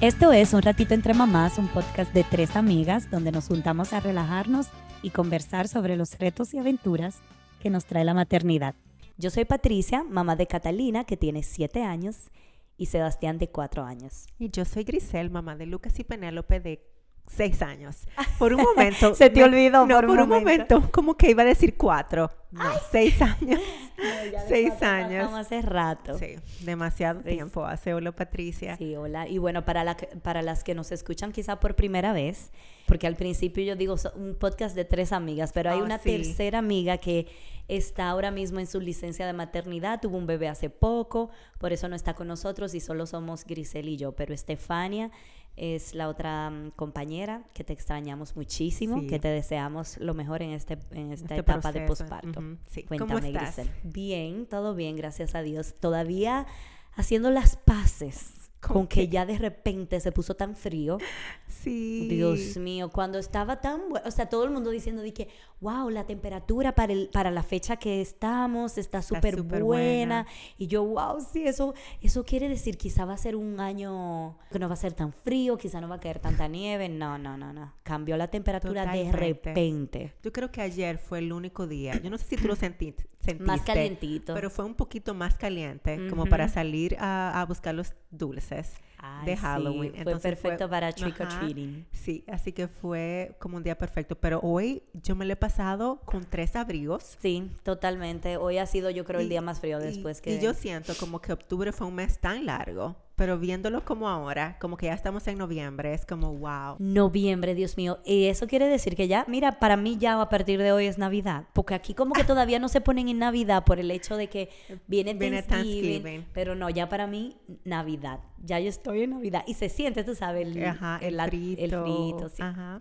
Esto es Un Ratito Entre Mamás, un podcast de tres amigas donde nos juntamos a relajarnos y conversar sobre los retos y aventuras que nos trae la maternidad. Yo soy Patricia, mamá de Catalina, que tiene siete años, y Sebastián, de cuatro años. Y yo soy Grisel, mamá de Lucas y Penélope, de seis años. Por un momento. Se te olvidó no, por por, un momento. momento. como que iba a decir cuatro. No, seis años. de seis años. hace rato. Sí, demasiado tiempo hace. Hola, Patricia. Sí, hola. Y bueno, para, la, que- para las que nos escuchan quizá por primera vez, porque al principio yo digo un podcast de tres amigas, pero hay Oh, una sí. tercera amiga que está ahora mismo en su licencia de maternidad, tuvo un bebé hace poco, por eso no está con nosotros y solo somos Grisel y yo, pero Estefania es la otra mm, compañera que te extrañamos muchísimo, Sí. que te deseamos lo mejor en, este, en esta Este etapa de posparto. Sí. ¿Cómo Cuéntame, estás? Grisel. Bien, todo bien, gracias a Dios. Todavía haciendo las paces ¿Con con que ya de repente se puso tan frío. Sí. Dios mío, cuando estaba tan bueno, o sea, todo el mundo diciendo de que, wow, la temperatura para, el, para la fecha que estamos está súper buena. buena. Y yo, wow, sí, eso, eso quiere decir quizá va a ser un año que no va a ser tan frío, quizá no va a caer tanta nieve. No, no, no, no. Cambió la temperatura de repente. Yo creo que ayer fue el único día. Yo no sé si tú lo senti- sentiste. Más calientito. Pero fue un poquito más caliente, como para salir a, a buscar los dulces Ay, de sí, Halloween. fue Entonces perfecto para trick or treating. Sí, así que fue como un día perfecto. Pero hoy yo me lo he pasado con tres abrigos. Sí, totalmente. Hoy ha sido, yo creo, el Y- día más frío y- después que... Y yo siento como que octubre fue un mes tan largo, pero viéndolo como ahora, como que ya estamos en noviembre, es como wow. Noviembre, Dios mío. Y eso quiere decir que ya, mira, para mí ya a partir de hoy es Navidad. Porque aquí como que todavía no se ponen en Navidad por el hecho de que viene Viene Thanksgiving. Thanksgiving. Pero no, ya para mí, Navidad. Ya yo estoy en Navidad. Y se siente, tú sabes, el, Ajá, el, frito. el frito, sí. Ajá.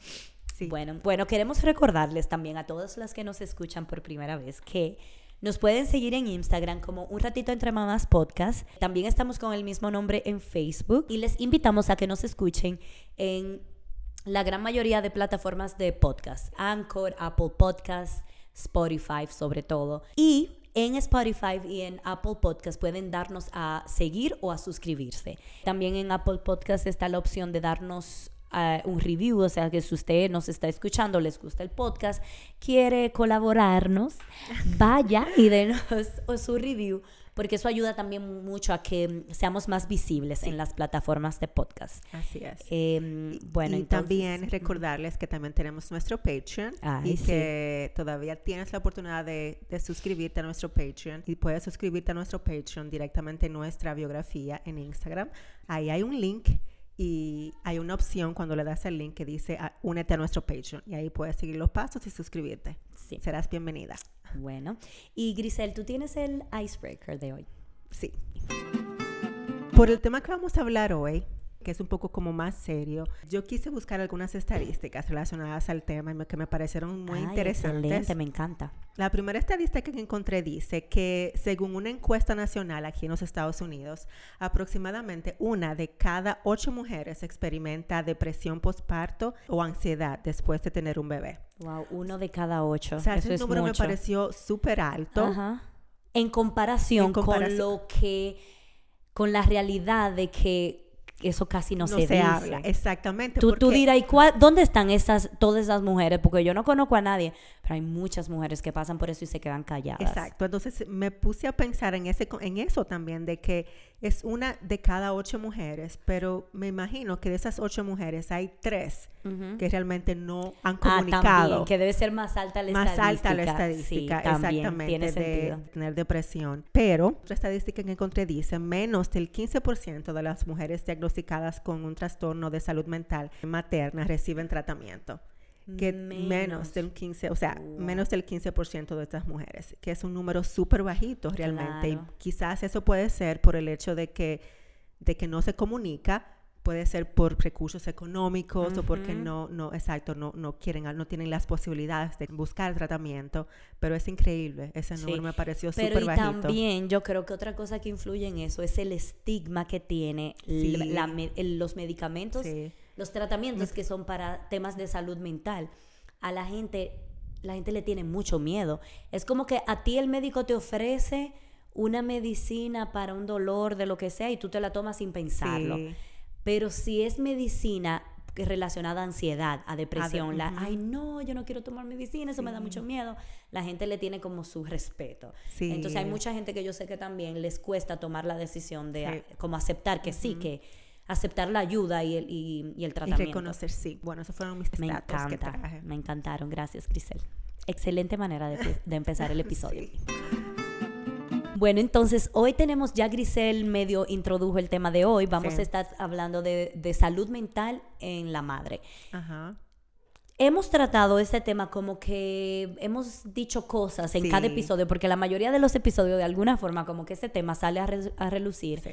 Sí. Bueno, bueno, queremos recordarles también a todas las que nos escuchan por primera vez que nos pueden seguir en Instagram como Un Ratito Entre Mamás Podcast. También estamos con el mismo nombre en Facebook y les invitamos a que nos escuchen en la gran mayoría de plataformas de podcast. Anchor, Apple Podcasts, Spotify sobre todo. Y en Spotify y en Apple Podcast pueden darnos a seguir o a suscribirse. También en Apple Podcast está la opción de darnos eh, un review, o sea que si usted nos está escuchando, les gusta el podcast, quiere colaborarnos, vaya y denos su review, porque eso ayuda también mucho a que seamos más visibles en las plataformas de podcast. Así es. Eh, bueno, y entonces, también recordarles que también tenemos nuestro Patreon Ay, y sí. que todavía tienes la oportunidad de, de suscribirte a nuestro Patreon y puedes suscribirte a nuestro Patreon directamente en nuestra biografía en Instagram. Ahí hay un link y hay una opción cuando le das el link que dice ah, únete a nuestro Patreon y ahí puedes seguir los pasos y suscribirte. Sí. Serás bienvenida. Bueno, y Grisel, tú tienes el icebreaker de hoy. Sí. Por el tema que vamos a hablar hoy, que es un poco como más serio, yo quise buscar algunas estadísticas relacionadas al tema que me parecieron muy Ay, interesantes. Excelente, me encanta. La primera estadística que encontré dice que según una encuesta nacional aquí en los Estados Unidos, aproximadamente una de cada ocho mujeres experimenta depresión postparto o ansiedad después de tener un bebé. Wow, uno de cada ocho. O sea, Eso ese es número me pareció súper alto. Ajá. En comparación, En comparación. con lo que, con la realidad de que eso casi no, No, se, se, dice. habla, exactamente. Tú, tú dirás, ¿y cuál- ¿dónde están esas, todas esas mujeres? Porque yo no conozco a nadie, pero hay muchas mujeres que pasan por eso y se quedan calladas. Exacto, entonces me puse a pensar en, ese, en eso también, de que es una de cada ocho mujeres, pero me imagino que de esas ocho mujeres hay tres que realmente no han Ah, comunicado. también, que debe ser más alta la más estadística. alta la estadística, Sí, exactamente, tiene de sentido. tener depresión. Pero otra estadística que encontré dice, menos del 15% de las mujeres diagnosticadas con un trastorno de salud mental materna reciben tratamiento. Que menos, Menos. del 15, o sea, Wow. menos del 15% de estas mujeres, que es un número súper bajito realmente. Claro. Y quizás eso puede ser por el hecho de que, de que no se comunica, puede ser por recursos económicos o porque no, no, exacto, no, no quieren, no tienen las posibilidades de buscar tratamiento, pero es increíble, ese Sí, número me pareció Pero súper y bajito. también yo creo que otra cosa que influye en eso es el estigma que tiene Sí. la- la los medicamentos, Sí. Los tratamientos que son para temas de salud mental. A la gente, la gente le tiene mucho miedo. Es como que a ti el médico te ofrece una medicina para un dolor de lo que sea y tú te la tomas sin pensarlo. Sí. pero si es medicina relacionada a ansiedad, a depresión, la, ay no, yo no quiero tomar medicina, eso me da mucho miedo, la gente le tiene como su respeto. Sí. Entonces hay mucha gente que yo sé que también les cuesta tomar la decisión de Sí. a- como aceptar que sí, que aceptar la ayuda y el, y, y el Y tratamiento. reconocer, sí. Bueno, esos fueron mis Me datos que encanta, traje. me encantaron. Gracias, Grisel. Excelente manera de, de empezar el episodio. Sí. Bueno, entonces hoy tenemos ya Grisel medio introdujo el tema de hoy. Vamos Sí. a estar hablando de, de salud mental en la madre. Ajá. Hemos tratado este tema como que hemos dicho cosas en cada episodio, porque la mayoría de los episodios de alguna forma como que este tema sale a, re- a relucir. Sí.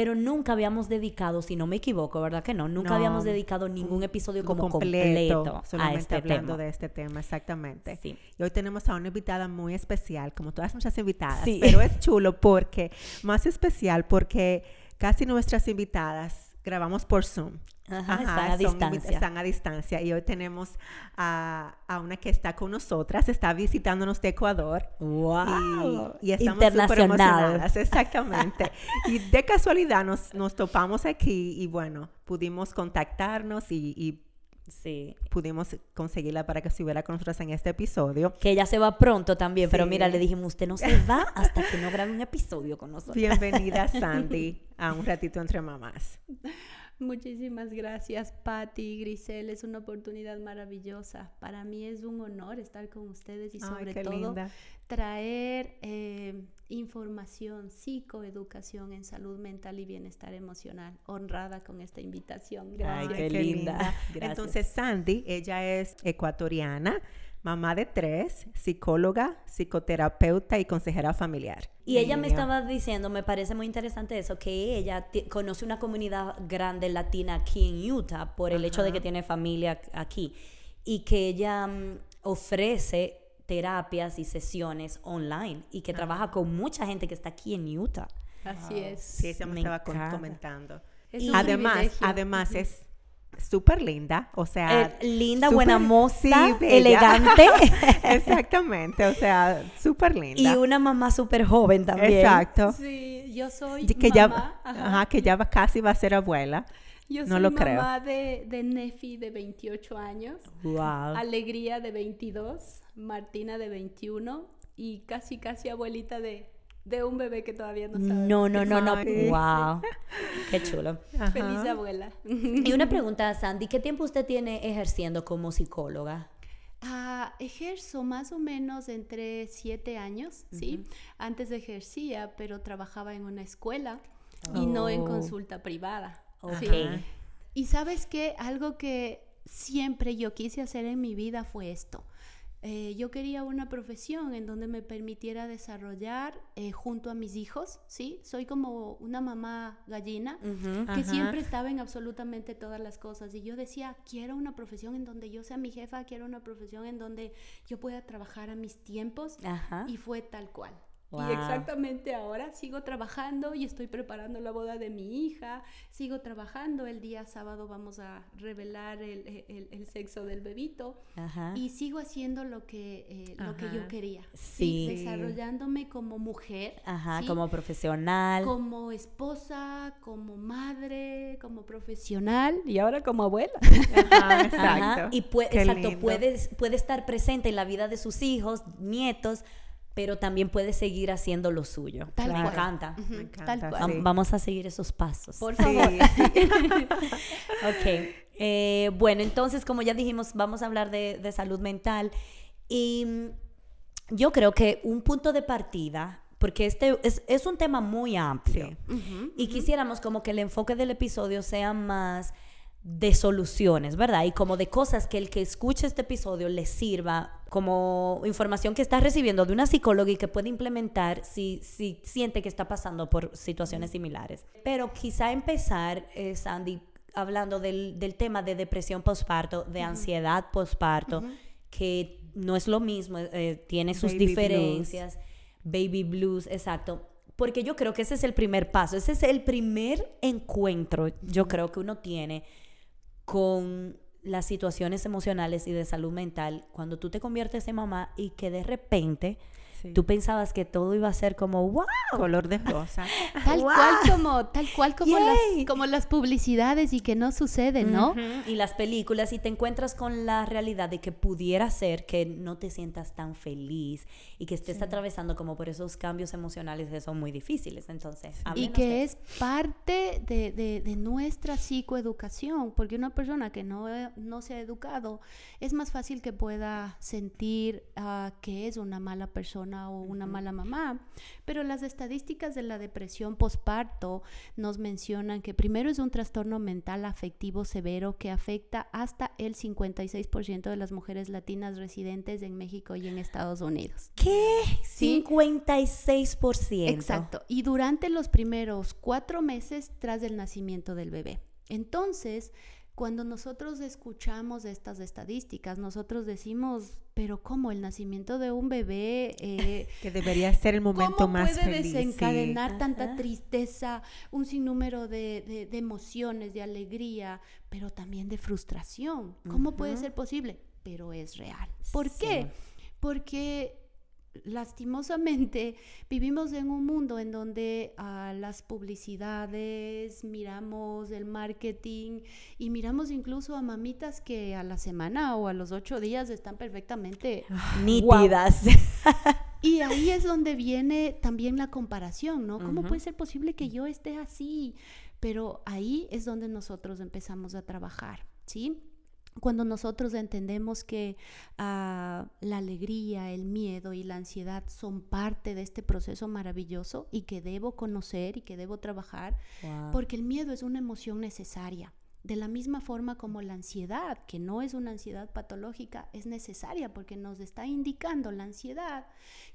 Pero nunca habíamos dedicado, si no me equivoco, ¿verdad que no? Nunca No, habíamos dedicado ningún episodio como completo, completo, a solamente este hablando tema. de este tema, exactamente. Sí. Y hoy tenemos a una invitada muy especial, como todas nuestras invitadas, Sí. pero es chulo porque, más especial porque casi nuestras invitadas grabamos por Zoom. Ajá, están a son distancia. Están a distancia y hoy tenemos a, a una que está con nosotras, está visitándonos de Ecuador. ¡Wow! Y, y estamos súper emocionadas, exactamente. y de casualidad nos, nos topamos aquí y bueno, pudimos contactarnos y, y Sí. pudimos conseguirla para que estuviera con nosotros en este episodio. Que ella se va pronto también, pero Sí. mira, le dijimos, usted no se va hasta que no grabe un episodio con nosotros. Bienvenida, Sandy, a un ratito entre mamás. Muchísimas gracias, Patti, Grisel. Es una oportunidad maravillosa. Para mí es un honor estar con ustedes y Ay, sobre qué todo linda. Traer eh, información, psicoeducación en salud mental y bienestar emocional. Honrada con esta invitación. Ay, Gracias. qué linda. Gracias. Entonces, Sandy, ella es ecuatoriana, mamá de tres, psicóloga, psicoterapeuta y consejera familiar. Y ella me estaba diciendo, me parece muy interesante eso, que ella conoce una comunidad grande latina aquí en Utah por el hecho de que tiene familia aquí y que ella mm, ofrece terapias y sesiones online y que trabaja con mucha gente que está aquí en Utah. Así es. Sí, ella me, Me estaba encanta. comentando. Es Y un además, privilegio. además es súper linda, o sea, Eh, linda, súper- buena moza, sí, elegante Exactamente, o sea, súper linda. y una mamá súper joven también. Exacto. Sí, yo soy Que ya, mamá. ajá. ajá, que ya va- casi va a ser abuela. Yo no soy lo creo. mamá de, de Nefi de 28 años. Wow. Alegría de 22, Martina de 21 y casi casi abuelita de, de un bebé que todavía no sabe. No, no, no, no. Wow. Qué chulo. Ajá. Feliz abuela. Y una pregunta, Sandy, ¿qué tiempo usted tiene ejerciendo como psicóloga? Ah, ejerzo más o menos entre siete años, ¿sí? Antes ejercía, pero trabajaba en una escuela y no en Oh. consulta privada. ¿sí? Ok. Y sabes qué, algo que siempre yo quise hacer en mi vida fue esto. Eh, yo quería una profesión en donde me permitiera desarrollar eh, junto a mis hijos, ¿sí? Soy como una mamá gallina que Ajá. siempre estaba en absolutamente todas las cosas. Y yo decía, quiero una profesión en donde yo sea mi jefa, quiero una profesión en donde yo pueda trabajar a mis tiempos. Ajá. Y fue tal cual. Wow. Y exactamente ahora sigo trabajando y estoy preparando la boda de mi hija, sigo trabajando, el día sábado vamos a revelar el, el- el sexo del bebito Ajá. y sigo haciendo lo que, eh, lo que yo quería, Sí. desarrollándome como mujer, Ajá, ¿sí? como profesional. como esposa, como madre, como profesional y ahora como abuela. Ajá, Ajá, exacto. Y Qué exacto, lindo. puede, puede estar presente en la vida de sus hijos, nietos, pero también puede seguir haciendo lo suyo. Tal Me cual. encanta. Me Tal encanta, cual. Vam- Sí. Vamos a seguir esos pasos. Por favor. sí. Ok. Eh, bueno, entonces, como ya dijimos, vamos a hablar de, de salud mental. Y mm, yo creo que un punto de partida, porque este es, es un tema muy amplio. Sí. Y quisiéramos como que el enfoque del episodio sea más de soluciones, ¿verdad? Y como de cosas que el que escuche este episodio le sirva como información que está recibiendo de una psicóloga y que puede implementar si, si siente que está pasando por situaciones similares. Pero quizá empezar, eh, Sandy, hablando del, del tema de depresión postparto, de ansiedad postparto, que no es lo mismo, eh, tiene sus Baby diferencias, baby blues, exacto. Porque yo creo que ese es el primer paso, ese es el primer encuentro, yo creo que uno tiene con las situaciones emocionales y de salud mental cuando tú te conviertes en mamá y que de repente Sí. Tú pensabas que todo iba a ser como, wow, Color de rosa. Tal Wow. cual como, tal cual como Yay. las, como las publicidades y que no sucede, ¿no? Ujú, Y las películas, y te encuentras con la realidad de que pudiera ser que no te sientas tan feliz y que estés atravesando como por esos cambios emocionales que son muy difíciles. Entonces, Y de que eso. es parte de, de- de nuestra psicoeducación, porque una persona que no, eh, no se ha educado es más fácil que pueda sentir ah, que es una mala persona o una mala mamá. Pero las estadísticas de la depresión postparto nos mencionan que primero es un trastorno mental afectivo severo que afecta hasta el 56% de las mujeres latinas residentes en México y en Estados Unidos. ¿Qué? Sí. 56%. Exacto. Y durante los primeros cuatro meses tras el nacimiento del bebé. Entonces, cuando nosotros escuchamos estas estadísticas, nosotros decimos, pero ¿cómo el nacimiento de un bebé... eh, Que debería ser el momento ¿Cómo más puede feliz. sí. desencadenar tanta Ajá. tristeza, un sinnúmero de, de- de emociones, de alegría, pero también de frustración? ¿Cómo puede ser posible? Pero es real. ¿Por qué? Porque lastimosamente vivimos en un mundo en donde ah, las publicidades, miramos el marketing y miramos incluso a mamitas que a la semana o a los ocho días están perfectamente Nítidas. y ahí es donde viene también la comparación, ¿no? ¿Cómo puede ser posible que yo esté así? Pero ahí es donde nosotros empezamos a trabajar, ¿sí? Cuando nosotros entendemos que ah, la alegría, el miedo y la ansiedad son parte de este proceso maravilloso y que debo conocer y que debo trabajar, Wow. porque el miedo es una emoción necesaria. De la misma forma como la ansiedad, que no es una ansiedad patológica, es necesaria porque nos está indicando la ansiedad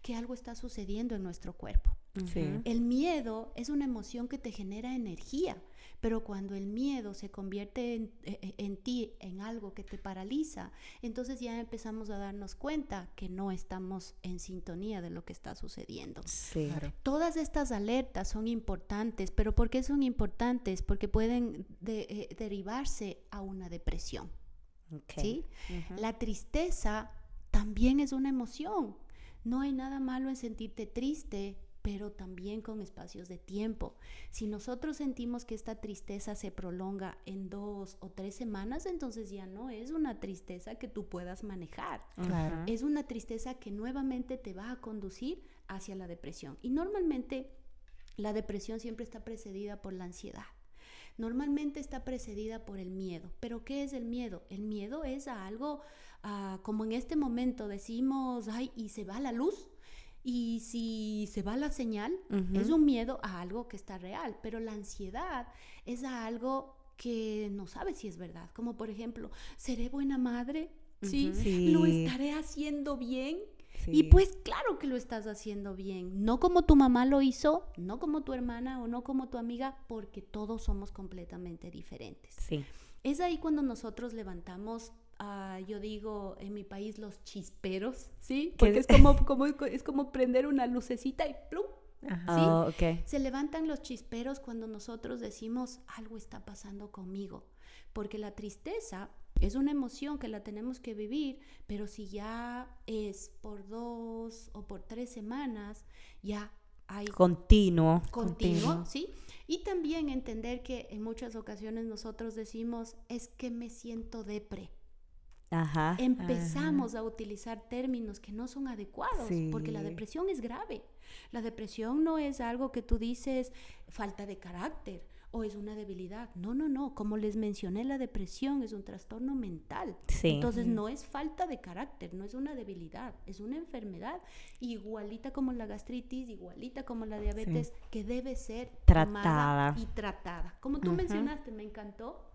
que algo está sucediendo en nuestro cuerpo. Sí. El miedo es una emoción que te genera energía, pero cuando el miedo se convierte en, eh, eh, en ti en algo que te paraliza, entonces ya empezamos a darnos cuenta que no estamos en sintonía de lo que está sucediendo. Sí. Claro. Todas estas alertas son importantes, pero ¿por qué son importantes? Porque pueden de- eh, derivarse a una depresión. Ok. ¿sí? Ujú. La tristeza también es una emoción. No hay nada malo en sentirte triste, pero también con espacios de tiempo. Si nosotros sentimos que esta tristeza se prolonga en dos o tres semanas, entonces ya no es una tristeza que tú puedas manejar. Claro. Es una tristeza que nuevamente te va a conducir hacia la depresión. Y normalmente la depresión siempre está precedida por la ansiedad. Normalmente está precedida por el miedo. ¿Pero qué es el miedo? El miedo es a algo ah, como en este momento decimos, ay, y se va la luz. Y si se va la señal, Ujú. es un miedo a algo que está real. Pero la ansiedad es a algo que no sabes si es verdad. Como por ejemplo, ¿seré buena madre? ¿Sí? Ujú. Sí. ¿Lo estaré haciendo bien? Sí. Y pues claro que lo estás haciendo bien, no como tu mamá lo hizo, no como tu hermana o no como tu amiga, porque todos somos completamente diferentes. Sí. Es ahí cuando nosotros levantamos, ah, yo digo en mi país, los chisperos, ¿sí? ¿Qué Porque es? como, como, es como prender una lucecita y ¡plum! Ajá. ¿sí? Oh, ok. Se levantan los chisperos cuando nosotros decimos algo está pasando conmigo, porque la tristeza es una emoción que la tenemos que vivir, pero si ya es por dos o por tres semanas, ya hay Continuo. continuo, Continuo. ¿sí? Y también entender que en muchas ocasiones nosotros decimos, es que me siento depre. Ajá. Empezamos a utilizar términos que no son adecuados, porque la depresión es grave. La depresión no es algo que tú dices falta de carácter o es una debilidad. No, no, no. Como les mencioné, la depresión es un trastorno mental. Sí. Entonces no es falta de carácter, no es una debilidad, es una enfermedad igualita como la gastritis, igualita como la diabetes, que debe ser Tratada. y tratada. Como tú mencionaste, me encantó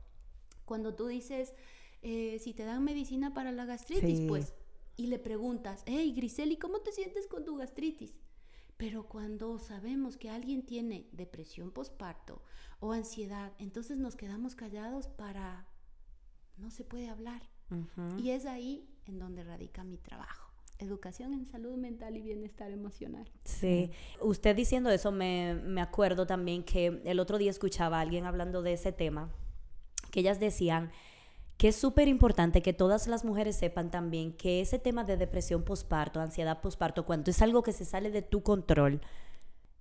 cuando tú dices, eh, si te dan medicina para la gastritis, Sí. pues, y le preguntas, hey Griseli, ¿cómo te sientes con tu gastritis? Pero cuando sabemos que alguien tiene depresión postparto o ansiedad, entonces nos quedamos callados para... No se puede hablar. Ujú. Y es ahí en donde radica mi trabajo. Educación en salud mental y bienestar emocional. Sí, usted diciendo eso me, me acuerdo también que el otro día escuchaba a alguien hablando de ese tema, que ellas decían que es súper importante que todas las mujeres sepan también que ese tema de depresión posparto, ansiedad posparto, cuando es algo que se sale de tu control,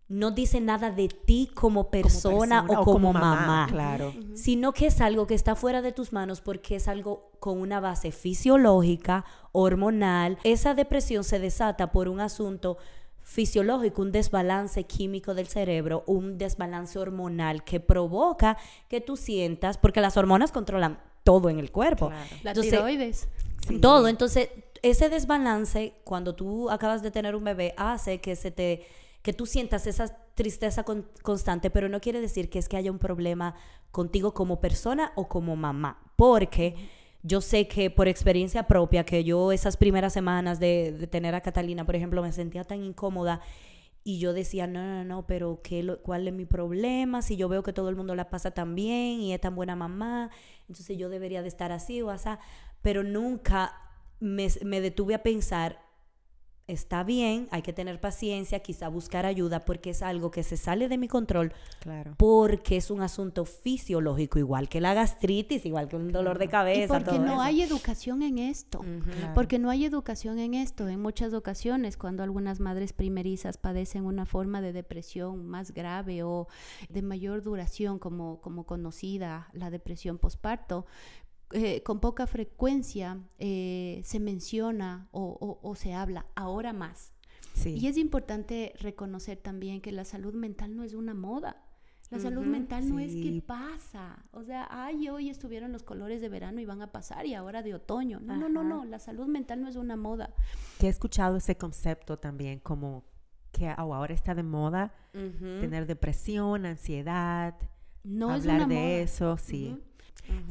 no dice nada de ti como persona, o, como, mamá, Claro. sino que es algo que está fuera de tus manos porque es algo con una base fisiológica, hormonal. Esa depresión se desata por un asunto fisiológico, un desbalance químico del cerebro, un desbalance hormonal que provoca que tú sientas, porque las hormonas controlan todo en el cuerpo. Claro. La Entonces, tiroides. Sí. Todo. Entonces, ese desbalance, cuando tú acabas de tener un bebé, hace que se te que tú sientas esa tristeza con- constante, pero no quiere decir que es que haya un problema contigo como persona o como mamá, porque yo sé que por experiencia propia, que yo esas primeras semanas de, de tener a Catalina, por ejemplo, me sentía tan incómoda y yo decía, no, no, no, pero ¿qué lo- ¿cuál es mi problema? Si yo veo que todo el mundo la pasa tan bien y es tan buena mamá, entonces yo debería de estar así o así, pero nunca me, me detuve a pensar, está bien, hay que tener paciencia, quizá buscar ayuda, porque es algo que se sale de mi control, Claro. porque es un asunto fisiológico, igual que la gastritis, igual que un dolor de Y cabeza. porque todo no eso. hay educación en esto. Claro. Porque no hay educación en esto. En muchas ocasiones, cuando algunas madres primerizas padecen una forma de depresión más grave o de mayor duración, como, como conocida la depresión posparto, eh, con poca frecuencia eh, se menciona o, o- o se habla, ahora más. Sí. Y es importante reconocer también que la salud mental no es una moda. La salud mental no es que pasa. O sea, ay, hoy estuvieron los colores de verano y van a pasar y ahora de otoño. No, no, no, no. La salud mental no es una moda. Que he escuchado ese concepto también, como que oh, ahora está de moda tener depresión, ansiedad, No es hablar una de moda. eso, sí.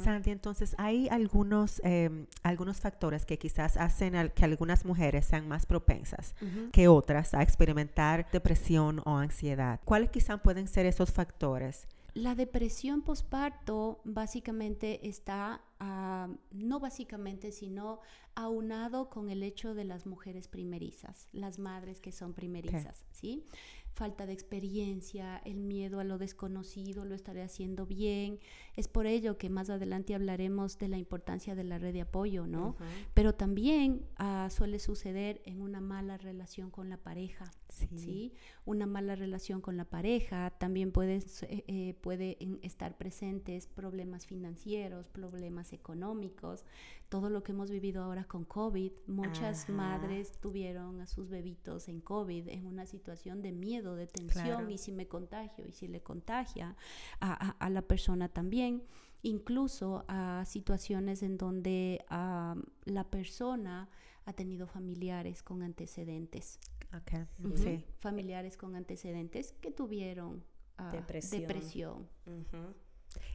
Sandy, entonces hay algunos, eh, algunos factores que quizás hacen al- que algunas mujeres sean más propensas que otras a experimentar depresión o ansiedad. ¿Cuáles quizás pueden ser esos factores? La depresión posparto básicamente está, ah, no básicamente, sino aunado con el hecho de las mujeres primerizas, las madres que son primerizas, ¿sí? Falta de experiencia, el miedo a lo desconocido, lo estaré haciendo bien. Es por ello que más adelante hablaremos de la importancia de la red de apoyo, ¿no? Pero también ah, suele suceder en una mala relación con la pareja. Sí. ¿sí? Una mala relación con la pareja, también puede, eh, puede en- estar presentes problemas financieros, problemas económicos, todo lo que hemos vivido ahora con COVID. Muchas Ajá. madres tuvieron a sus bebitos en COVID en una situación de miedo, de tensión, Claro. y si me contagio, y si le contagia a, a- a la persona también. Incluso a situaciones en donde la persona ha tenido familiares con antecedentes. Ok, Ujú. sí. familiares con antecedentes que tuvieron ah, Depresión.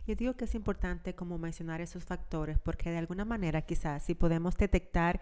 Yo digo que es importante como mencionar esos factores porque de alguna manera quizás si podemos detectar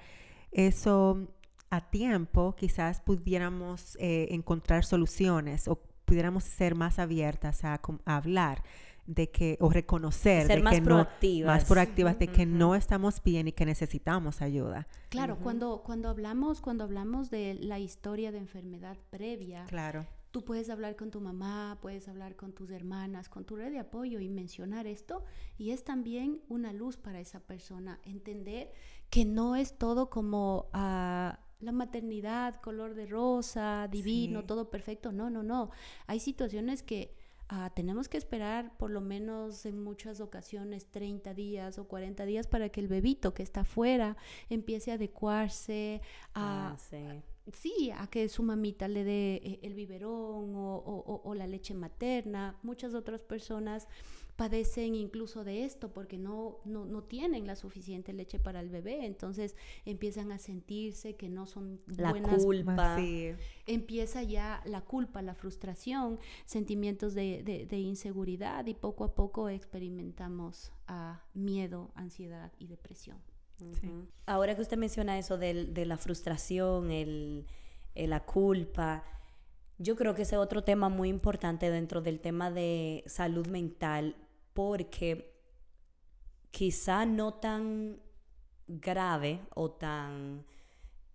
eso a tiempo, quizás pudiéramos eh, encontrar soluciones o pudiéramos ser más abiertas a hablar de que o reconocer Ser de más que no proactivas. más proactivas de que no estamos bien y que necesitamos ayuda. Claro, cuando, cuando, hablamos, cuando hablamos de la historia de enfermedad previa, Claro. tú puedes hablar con tu mamá, puedes hablar con tus hermanas, con tu red de apoyo y mencionar esto. Y es también una luz para esa persona, entender que no es todo como ah, la maternidad, color de rosa, divino, Sí. todo perfecto. No, no, no. Hay situaciones que ah, tenemos que esperar por lo menos en muchas ocasiones 30 días o 40 días para que el bebito que está afuera empiece a adecuarse a, Ah, sí. Sí, a que su mamita le dé eh, el biberón o, o- o- o la leche materna. Muchas otras personas padecen incluso de esto porque no, no, no tienen la suficiente leche para el bebé. Entonces empiezan a sentirse que no son La buenas. culpa. Sí. Empieza ya la culpa, la frustración, sentimientos de, de- de inseguridad y poco a poco experimentamos ah, miedo, ansiedad y depresión. Sí. Ahora que usted menciona eso del- de, la frustración, el, el- la culpa, yo creo que ese es otro tema muy importante dentro del tema de salud mental, porque quizá no tan grave o tan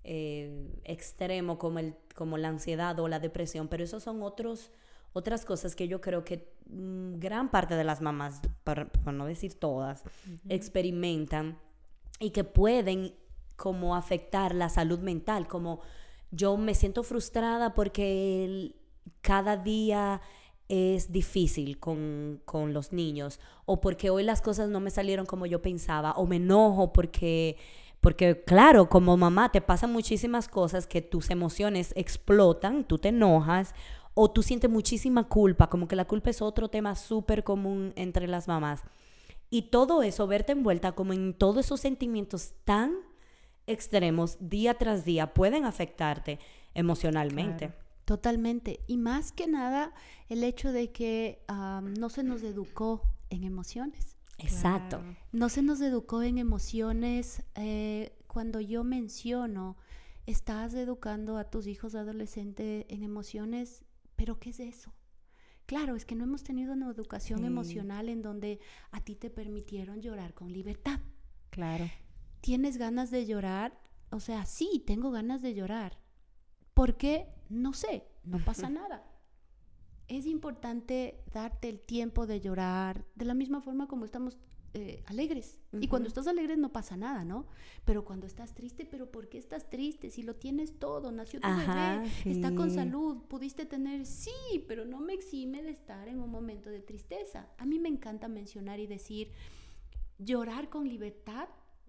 eh, extremo como, el, como la ansiedad o la depresión, pero esos son otros, otras cosas que yo creo que mm, gran parte de las mamás, por, por no decir todas, experimentan y que pueden como afectar la salud mental, como yo me siento frustrada porque cada día es difícil con, con los niños o porque hoy las cosas no me salieron como yo pensaba o me enojo porque porque claro, como mamá te pasan muchísimas cosas que tus emociones explotan, tú te enojas o tú sientes muchísima culpa, como que la culpa es otro tema súper común entre las mamás. Y todo eso, verte envuelta como en todos esos sentimientos tan extremos día tras día pueden afectarte emocionalmente. Claro. Totalmente. Y más que nada, el hecho de que am, no se nos educó en emociones. Exacto. Claro. No se nos educó en emociones. eh, cuando yo menciono, estás educando a tus hijos adolescentes en emociones, pero ¿qué es eso? Claro, es que no hemos tenido una educación Sí. emocional en donde a ti te permitieron llorar con libertad. Claro. ¿Tienes ganas de llorar? O sea, sí, tengo ganas de llorar. ¿Por qué? No sé, no pasa nada. Es importante darte el tiempo de llorar, de la misma forma como estamos eh, alegres. Y cuando estás alegre no pasa nada, ¿no? Pero cuando estás triste, ¿pero por qué estás triste? Si lo tienes todo, nació tu Ajá, bebé, está con sí. salud, pudiste tener, sí, pero no me exime de estar en un momento de tristeza. A mí me encanta mencionar y decir, llorar con libertad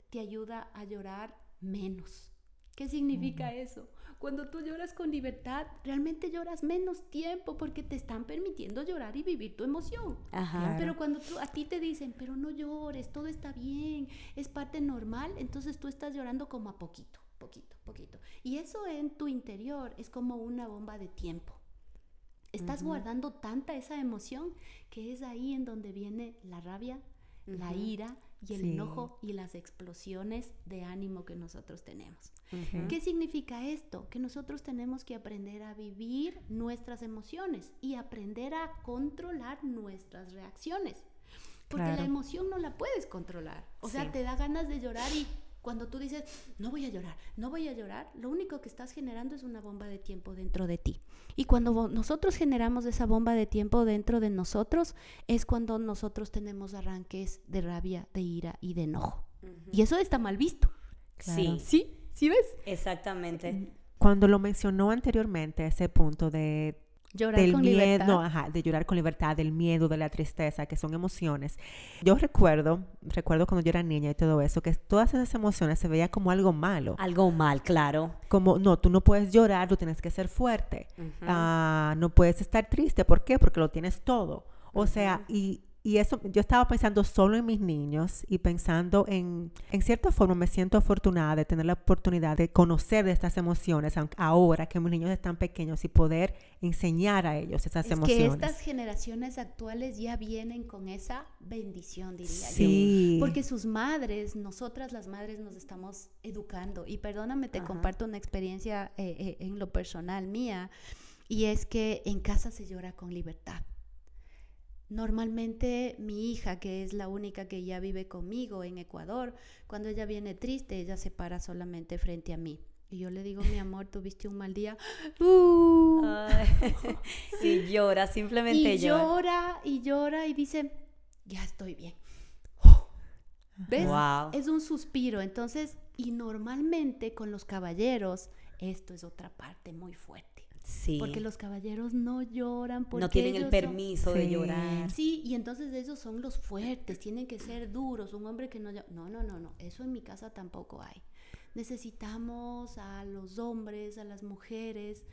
te ayuda a llorar menos. ¿Qué significa eso? Cuando tú lloras con libertad, realmente lloras menos tiempo porque te están permitiendo llorar y vivir tu emoción. Ajá. Pero cuando tú- a ti te dicen, pero no llores, todo está bien, es parte normal, entonces tú estás llorando como a poquito, poquito, poquito. Y eso en tu interior es como una bomba de tiempo. Estás guardando tanta esa emoción que es ahí en donde viene la rabia, la ira y el Sí. enojo y las explosiones de ánimo que nosotros tenemos. ¿Qué significa esto? Que nosotros tenemos que aprender a vivir nuestras emociones y aprender a controlar nuestras reacciones. Porque Claro. la emoción no la puedes controlar. O sea, Sí. te da ganas de llorar y cuando tú dices, no voy a llorar, no voy a llorar, lo único que estás generando es una bomba de tiempo dentro de ti. Y cuando nosotros generamos esa bomba de tiempo dentro de nosotros, es cuando nosotros tenemos arranques de rabia, de ira y de enojo. Y eso está mal visto. Sí, ¿Sí? ¿Sí ves? exactamente. Cuando lo mencionó anteriormente, ese punto de Llorar del con miedo, libertad. ajá, de llorar con libertad, del miedo, de la tristeza, que son emociones. Yo recuerdo, recuerdo cuando yo era niña y todo eso, que todas esas emociones se veía como algo malo. Algo mal, claro. Como, no, tú no puedes llorar, tú tienes que ser fuerte. Ah, no puedes estar triste. ¿Por qué? Porque lo tienes todo. O sea, y, y eso, yo estaba pensando solo en mis niños y pensando en, en cierta forma me siento afortunada de tener la oportunidad de conocer de estas emociones ahora que mis niños están pequeños y poder enseñar a ellos esas Es que emociones. estas generaciones actuales ya vienen con esa bendición, diría Sí. yo. Porque sus madres, nosotras las madres nos estamos educando. Y perdóname, te Ajá. comparto una experiencia eh, eh, en lo personal mía. Y es que en casa se llora con libertad. Normalmente mi hija, que es la única que ya vive conmigo en Ecuador, cuando ella viene triste, ella se para solamente frente a mí. Y yo le digo, mi amor, tuviste un mal día. Uh, y llora, simplemente y llora. llora y llora y dice, ya estoy bien. ¿Ves? Wow. Es un suspiro. Entonces, y normalmente con los caballeros, esto es otra parte muy fuerte. Sí. Porque los caballeros no lloran porque no tienen el ellos son- permiso de Sí. llorar. Sí, y entonces esos son los fuertes, tienen que ser duros, un hombre que no... ll- No, no, no, no, eso en mi casa tampoco hay. Necesitamos a los hombres, a las mujeres,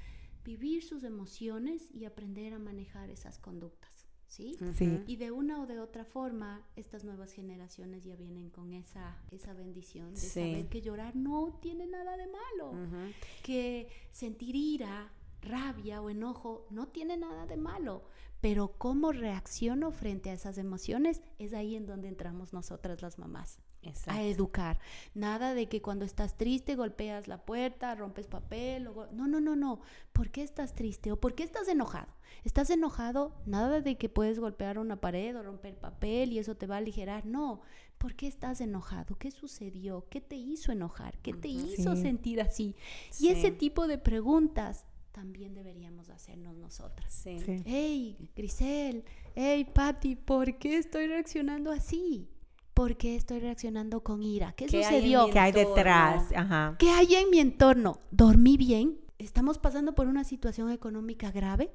vivir sus emociones y aprender a manejar esas conductas, ¿sí? Sí. Y de una o de otra forma, estas nuevas generaciones ya vienen con esa, esa bendición de Sí. saber que llorar no tiene nada de malo Ujú. que sentir ira, rabia o enojo no tiene nada de malo, pero cómo reacciono frente a esas emociones es ahí en donde entramos nosotras las mamás. Exacto. A educar. Nada de que cuando estás triste golpeas la puerta, rompes papel. O no, no, no, no. ¿Por qué estás triste o por qué estás enojado? ¿Estás enojado? Nada de que puedes golpear una pared o romper papel y eso te va a aligerar. No. ¿Por qué estás enojado? ¿Qué sucedió? ¿Qué te hizo enojar? ¿Qué te hizo sentir así? Y ese tipo de preguntas también deberíamos hacernos nosotras. Sí. Sí. Hey, Grisel, hey, Patty, ¿por qué estoy reaccionando así? ¿Por qué estoy reaccionando con ira? ¿Qué, ¿Qué hay sucedió? mi ¿Qué hay detrás? Ajá. ¿Qué hay en mi entorno? ¿Dormí bien? ¿Estamos pasando por una situación económica grave?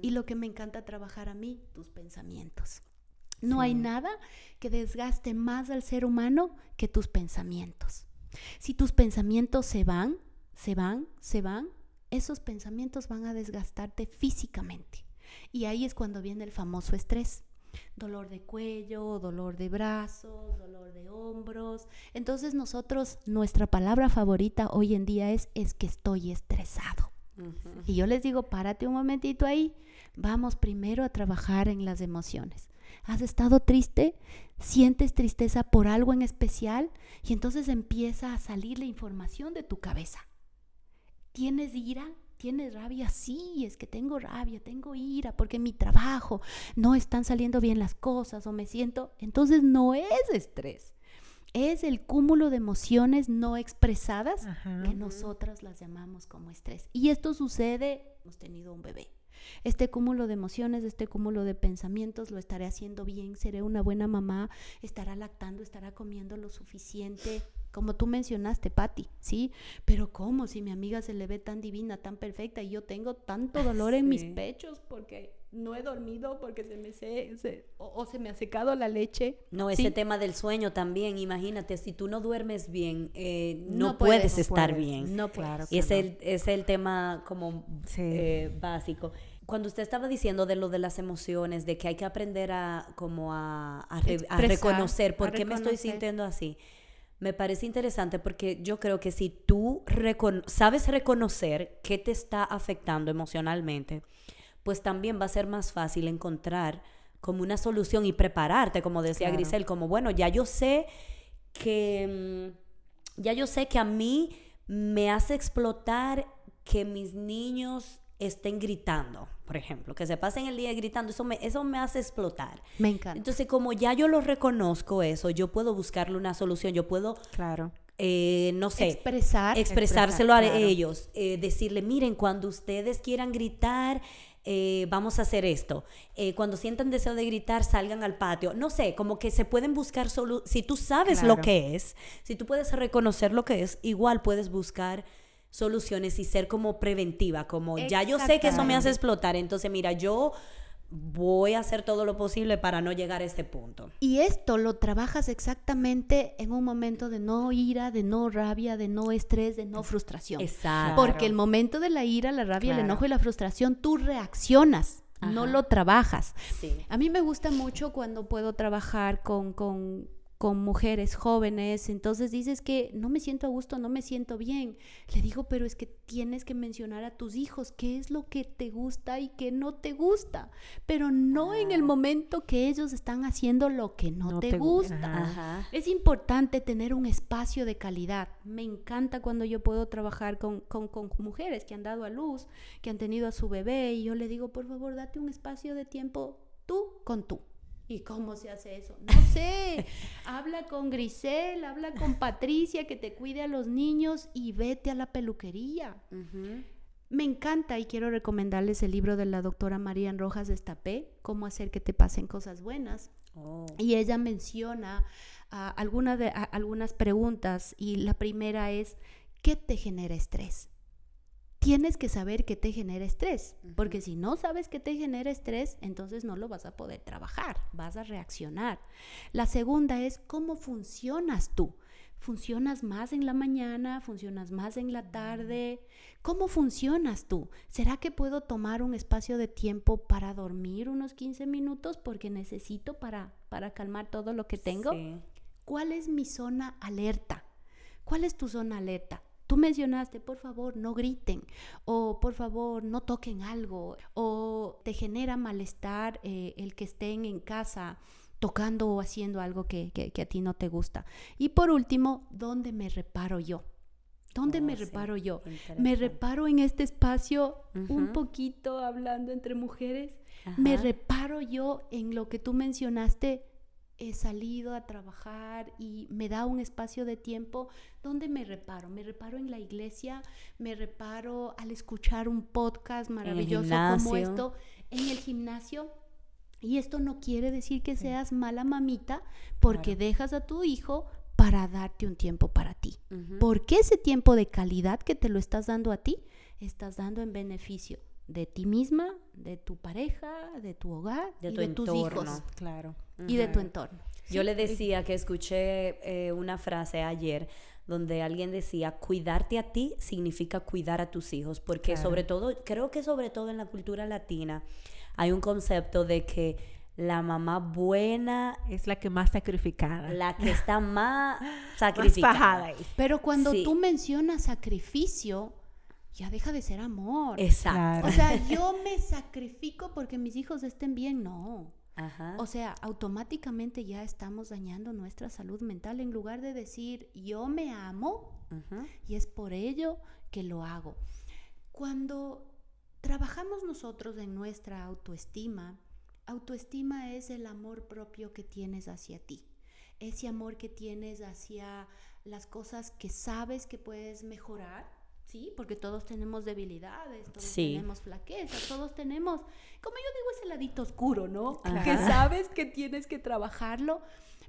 Y lo que me encanta trabajar a mí, tus pensamientos. No hay nada que desgaste más al ser humano que tus pensamientos. Si tus pensamientos se van, se van, se van, esos pensamientos van a desgastarte físicamente. Y ahí es cuando viene el famoso estrés. Dolor de cuello, dolor de brazos, dolor de hombros. Entonces nosotros, nuestra palabra favorita hoy en día es es que estoy estresado. Y yo les digo, párate un momentito ahí. Vamos primero a trabajar en las emociones. ¿Has estado triste? ¿Sientes tristeza por algo en especial? Y entonces empieza a salir la información de tu cabeza. ¿Tienes ira? ¿Tienes rabia? Sí, es que tengo rabia, tengo ira, porque en mi trabajo no están saliendo bien las cosas o me siento... Entonces no es estrés, es el cúmulo de emociones no expresadas Ajá. que nosotras las llamamos como estrés. Y esto sucede, hemos tenido un bebé. Este cúmulo de emociones, este cúmulo de pensamientos, lo estaré haciendo bien, seré una buena mamá, estará lactando, estará comiendo lo suficiente, como tú mencionaste, Patti, ¿sí? Pero ¿cómo? Si mi amiga se le ve tan divina, tan perfecta, y yo tengo tanto dolor en mis pechos porque no he dormido, porque se me se, se- o, o se me ha secado la leche. No, ¿sí? ese tema del sueño también, imagínate, si tú no duermes bien, eh, no, No puedes, puedes, no estar puedes. bien. No Claro. Y es no. el, es el tema como Sí. eh, básico. Cuando usted estaba diciendo de lo de las emociones, de que hay que aprender a como a, a re- a Expresar, reconocer por a qué me estoy sintiendo así, me parece interesante porque yo creo que si tú recono- sabes reconocer qué te está afectando emocionalmente, pues también va a ser más fácil encontrar como una solución y prepararte, como decía Claro. Grisel, como bueno, ya yo sé que mm, ya yo sé que a mí me hace explotar que mis niños estén gritando, por ejemplo, que se pasen el día gritando, eso me, eso me hace explotar. Me encanta. Entonces, como ya yo lo reconozco eso, yo puedo buscarle una solución, yo puedo, Claro. eh, no sé, Expresar. expresárselo expresar, a claro. ellos, eh, decirle, miren, cuando ustedes quieran gritar, eh, vamos a hacer esto. Eh, cuando sientan deseo de gritar, salgan al patio. No sé, como que se pueden buscar solo, si tú sabes lo que es, si tú puedes reconocer lo que es, igual puedes buscar soluciones y ser como preventiva, como ya yo sé que eso me hace explotar, entonces mira, yo voy a hacer todo lo posible para no llegar a este punto. Y esto lo trabajas exactamente en un momento de no ira, de no rabia, de no estrés, de no frustración. Exacto. Porque el momento de la ira, la rabia, el enojo y la frustración, tú reaccionas, no lo trabajas. Sí. A mí me gusta mucho cuando puedo trabajar con, con, con mujeres jóvenes, entonces dices que no me siento a gusto, no me siento bien. Le digo, pero es que tienes que mencionar a tus hijos qué es lo que te gusta y qué no te gusta, pero no en el momento que ellos están haciendo lo que no, No te, te gu- gusta. Ajá. Es importante tener un espacio de calidad. Me encanta cuando yo puedo trabajar con, con- con mujeres que han dado a luz, que han tenido a su bebé, y yo le digo, por favor, date un espacio de tiempo tú con tú. ¿Y cómo se hace eso? No sé. habla con Grisel, habla con Patricia, que te cuide a los niños y vete a la peluquería. Me encanta y quiero recomendarles el libro de la doctora María Rojas Destapé, Cómo hacer que te pasen cosas buenas. Oh. Y ella menciona ah, alguna de, a- algunas preguntas y la primera es, ¿qué te genera estrés? Tienes que saber qué te genera estrés, porque si no sabes qué te genera estrés, entonces no lo vas a poder trabajar, vas a reaccionar. La segunda es, ¿cómo funcionas tú? ¿Funcionas más en la mañana? ¿Funcionas más en la tarde? ¿Cómo funcionas tú? ¿Será que puedo tomar un espacio de tiempo para dormir unos 15 minutos porque necesito para, para calmar todo lo que tengo? Sí. ¿Cuál es mi zona alerta? ¿Cuál es tu zona alerta? Tú mencionaste, por favor, no griten, o por favor, no toquen algo, o te genera malestar eh, el que estén en casa tocando o haciendo algo que, que- que a ti no te gusta. Y por último, ¿dónde me reparo yo? ¿Dónde Oh, me sí, reparo yo? Me reparo en este espacio un poquito hablando entre mujeres. Me reparo yo en lo que tú mencionaste, he salido a trabajar y me da un espacio de tiempo donde me reparo. Me reparo en la iglesia, me reparo al escuchar un podcast maravilloso como esto, en el gimnasio. Y esto no quiere decir que seas mala mamita porque Claro. dejas a tu hijo para darte un tiempo para ti. Ujú. Porque ese tiempo de calidad que te lo estás dando a ti, estás dando en beneficio de ti misma, de tu pareja, de tu hogar, De y tu de tus hijos Claro. Y de tu entorno. Yo le decía que escuché eh, una frase ayer donde alguien decía, cuidarte a ti significa cuidar a tus hijos, porque Claro. sobre todo, creo que sobre todo en la cultura latina hay un concepto de que la mamá buena, Es la que más sacrificada. la que está más sacrificada. Pero cuando Sí. tú mencionas sacrificio, ya deja de ser amor. Exacto. Claro. O sea, yo me sacrifico porque mis hijos estén bien, no. Ajá. O sea, automáticamente ya estamos dañando nuestra salud mental en lugar de decir yo me amo y es por ello que lo hago. Cuando trabajamos nosotros en nuestra autoestima, autoestima es el amor propio que tienes hacia ti, ese amor que tienes hacia las cosas que sabes que puedes mejorar. Sí, porque todos tenemos debilidades, todos Sí. tenemos flaquezas, todos tenemos, como yo digo, ese ladito oscuro, ¿no? Que sabes que tienes que trabajarlo,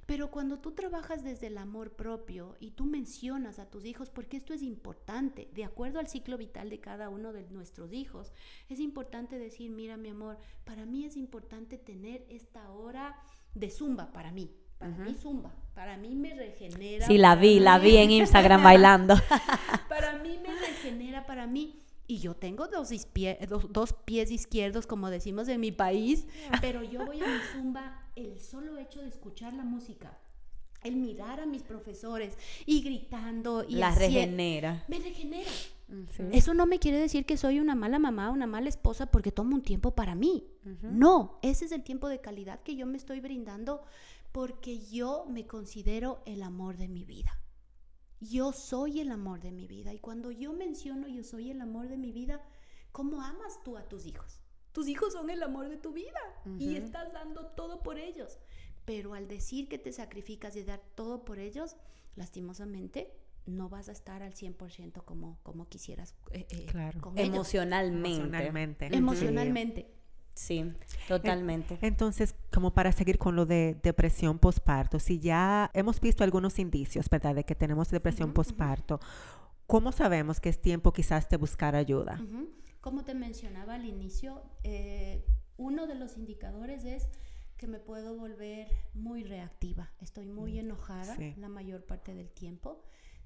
pero cuando tú trabajas desde el amor propio y tú mencionas a tus hijos, porque esto es importante, de acuerdo al ciclo vital de cada uno de nuestros hijos, es importante decir, mira mi amor, para mí es importante tener esta hora de zumba para mí. Para mí zumba, para mí me regenera. Sí, la vi, la mí- vi en Instagram bailando. para mí me regenera, para mí. Y yo tengo dos, dos, dos pies izquierdos, como decimos en mi país, pero yo voy a mi zumba el solo hecho de escuchar la música, el mirar a mis profesores y gritando y La hacie- regenera. Me regenera. Sí. Eso no me quiere decir que soy una mala mamá, una mala esposa porque tomo un tiempo para mí. No, ese es el tiempo de calidad que yo me estoy brindando porque yo me considero el amor de mi vida. Yo soy el amor de mi vida y cuando yo menciono yo soy el amor de mi vida, ¿cómo amas tú a tus hijos? Tus hijos son el amor de tu vida y estás dando todo por ellos. Pero al decir que te sacrificas y dar todo por ellos, lastimosamente no vas a estar al 100% como, como quisieras eh, eh, Claro. con ellos. Emocionalmente. Emocionalmente. Sí, totalmente. Entonces, como para seguir con lo de depresión postparto, si ya hemos visto algunos indicios, ¿verdad?, de que tenemos depresión Ujú, ujú. postparto, ¿cómo sabemos que es tiempo quizás de buscar ayuda? Ujú. Como te mencionaba al inicio, eh, uno de los indicadores es que me puedo volver muy reactiva. Estoy muy enojada sí. la mayor parte del tiempo.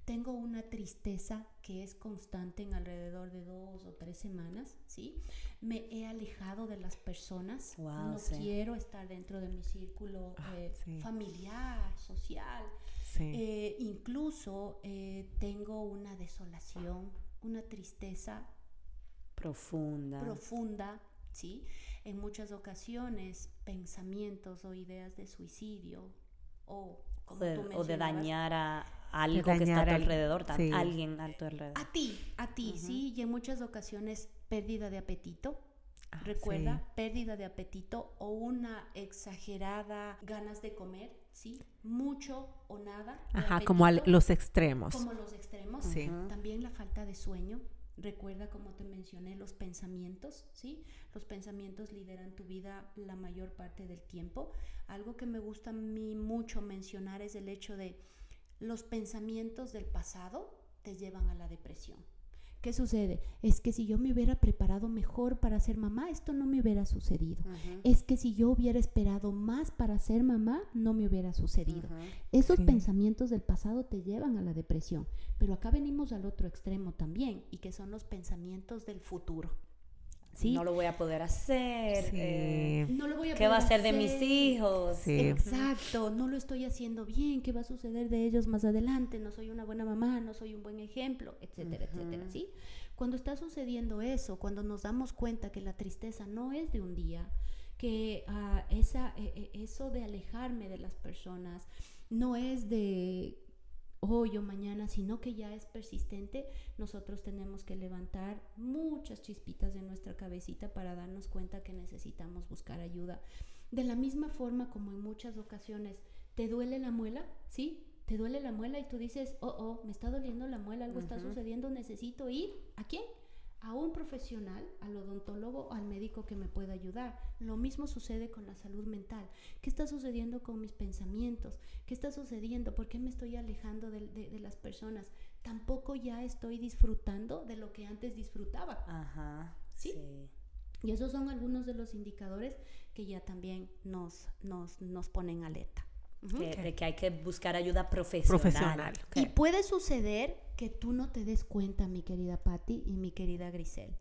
Tengo una tristeza que es constante en alrededor de dos o tres semanas, ¿sí? Me he alejado de las personas. Guau, no sí. quiero estar dentro de mi círculo Ah, eh, sí. familiar, social. Sí. Eh, incluso eh, tengo una desolación, una tristeza Profunda. profunda, ¿sí? En muchas ocasiones pensamientos o ideas de suicidio o, o de, o dañar a algo que está a tu al- alrededor, sí. alguien a tu alrededor. a ti, a ti. ¿sí? Y en muchas ocasiones pérdida de apetito. Ah, Recuerda, sí. pérdida de apetito o una exagerada ganas de comer, ¿sí? Mucho o nada. Ajá, como al- los extremos. como los extremos. Sí. También la falta de sueño. Recuerda, como te mencioné, los pensamientos, ¿sí? Los pensamientos lideran tu vida la mayor parte del tiempo. Algo que me gusta a mí mucho mencionar es el hecho de los pensamientos del pasado te llevan a la depresión. ¿Qué sucede? Es que si yo me hubiera preparado mejor para ser mamá, esto no me hubiera sucedido. Es que si yo hubiera esperado más para ser mamá, no me hubiera sucedido. Esos Sí. pensamientos del pasado te llevan a la depresión, pero acá venimos al otro extremo también, y que son los pensamientos del futuro. ¿Sí? No lo voy a poder hacer. Sí. eh, No lo voy a ¿Qué va a poder ser de mis hacer. hijos? Sí. Exacto, no lo estoy haciendo bien, ¿qué va a suceder de ellos más adelante? No soy una buena mamá, no soy un buen ejemplo, etcétera, etcétera. ¿sí? Cuando está sucediendo eso, cuando nos damos cuenta que la tristeza no es de un día, que ah, esa, eh, eh, eso de alejarme de las personas no es de hoy o mañana, sino que ya es persistente, nosotros tenemos que levantar muchas chispitas de nuestra cabecita para darnos cuenta que necesitamos buscar ayuda. De la misma forma como en muchas ocasiones ¿Te duele la muela? ¿Sí? ¿Te duele la muela? Y tú dices, oh, oh, me está doliendo la muela, algo está sucediendo, necesito ir. ¿A quién? A un profesional, al odontólogo o al médico que me pueda ayudar. Lo mismo sucede con la salud mental. ¿Qué está sucediendo con mis pensamientos? ¿Qué está sucediendo? ¿Por qué me estoy alejando de, las personas? Tampoco ya estoy disfrutando de lo que antes disfrutaba. Ajá. ¿Sí? Y esos son algunos de los indicadores que ya también nos, nos, nos ponen alerta. De que hay que buscar ayuda profesional. profesional. Y puede suceder que tú no te des cuenta, mi querida Patti y mi querida Grisel.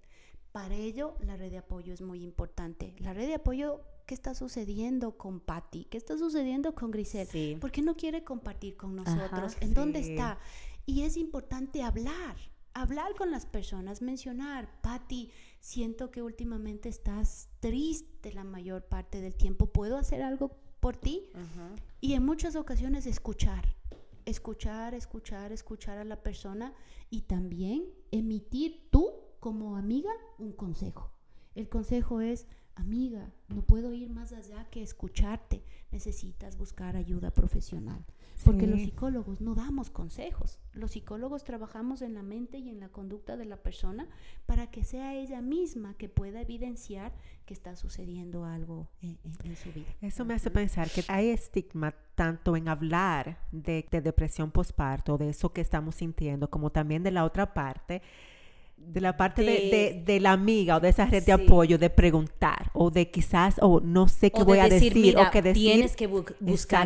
Para ello, la red de apoyo es muy importante. La red de apoyo, ¿qué está sucediendo con Patti? ¿Qué está sucediendo con Grisel? Sí. ¿Por qué no quiere compartir con nosotros? ¿En dónde está? Y es importante hablar, hablar con las personas, mencionar, Patti, siento que últimamente estás triste la mayor parte del tiempo, ¿puedo hacer algo por ti? Y en muchas ocasiones escuchar, escuchar, escuchar, escuchar a la persona y también emitir tú como amiga un consejo. El consejo es, amiga, no puedo ir más allá que escucharte, necesitas buscar ayuda profesional. Porque los psicólogos no damos consejos. Los psicólogos trabajamos en la mente y en la conducta de la persona para que sea ella misma que pueda evidenciar que está sucediendo algo en, su vida. Eso me hace pensar que hay estigma tanto en hablar de, de depresión postparto, de eso que estamos sintiendo, como también de la otra parte de la parte de, de, la amiga o de esa red de apoyo, de preguntar o de quizás, o no sé qué voy a decir, o que decir. Tienes que buscar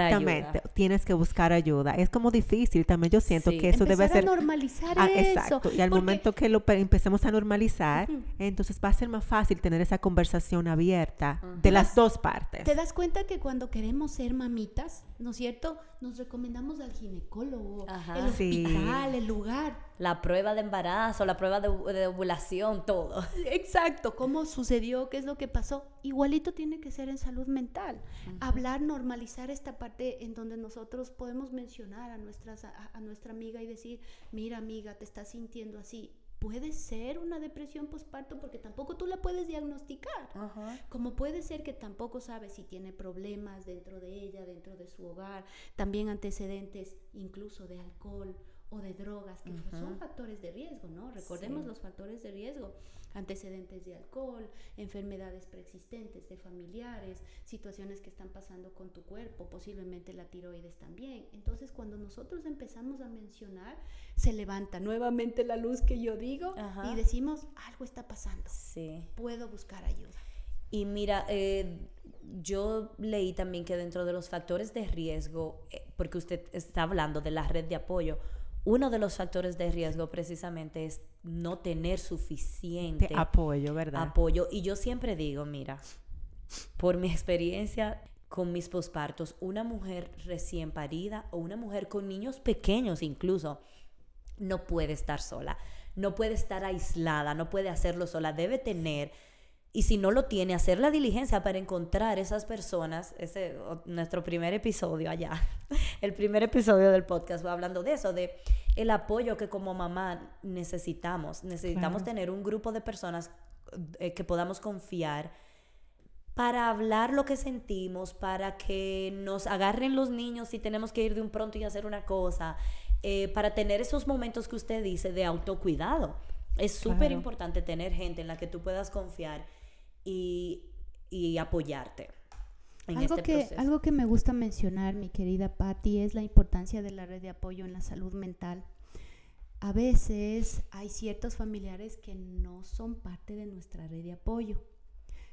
exactamente, tienes que buscar ayuda. Es como difícil, también yo siento que eso debe ser... Normalizar ah, eso. Exacto, y al momento que lo empecemos a normalizar, entonces va a ser más fácil tener esa conversación abierta de las dos partes. ¿Te das cuenta que cuando queremos ser mamitas, ¿no es cierto? Nos recomendamos al ginecólogo, el hospital, el lugar la prueba de embarazo, la prueba de, ovulación, todo. Exacto, cómo sucedió, qué es lo que pasó. Igualito tiene que ser en salud mental. Hablar, normalizar esta parte en donde nosotros podemos mencionar a, nuestras, a, nuestra amiga y decir, mira amiga, te estás sintiendo así. Puede ser una depresión postparto porque tampoco tú la puedes diagnosticar. Como puede ser que tampoco sabes si tiene problemas dentro de ella, dentro de su hogar, también antecedentes incluso de alcohol o de drogas, que son factores de riesgo, ¿no? Recordemos los factores de riesgo, antecedentes de alcohol, enfermedades preexistentes de familiares, situaciones que están pasando con tu cuerpo, posiblemente la tiroides también. Entonces, cuando nosotros empezamos a mencionar, se levanta nuevamente la luz que yo digo y decimos, algo está pasando. Sí. Puedo buscar ayuda. Y mira, eh, yo leí también que dentro de los factores de riesgo, eh, porque usted está hablando de la red de apoyo, uno de los factores de riesgo precisamente es no tener suficiente apoyo, ¿verdad? Apoyo. Y yo siempre digo, mira, por mi experiencia con mis pospartos, una mujer recién parida o una mujer con niños pequeños incluso, no puede estar sola, no puede estar aislada, no puede hacerlo sola, debe tener y si no lo tiene, hacer la diligencia para encontrar esas personas, ese nuestro primer episodio allá, el primer episodio del podcast va hablando de eso, de el apoyo que como mamá necesitamos. Necesitamos tener un grupo de personas eh, que podamos confiar para hablar lo que sentimos, para que nos agarren los niños si tenemos que ir de un pronto y hacer una cosa, eh, para tener esos momentos que usted dice de autocuidado. Es súper importante tener gente en la que tú puedas confiar y, apoyarte. En algo, este que, algo que me gusta mencionar, mi querida Patti, es la importancia de la red de apoyo en la salud mental. A veces hay ciertos familiares que no son parte de nuestra red de apoyo,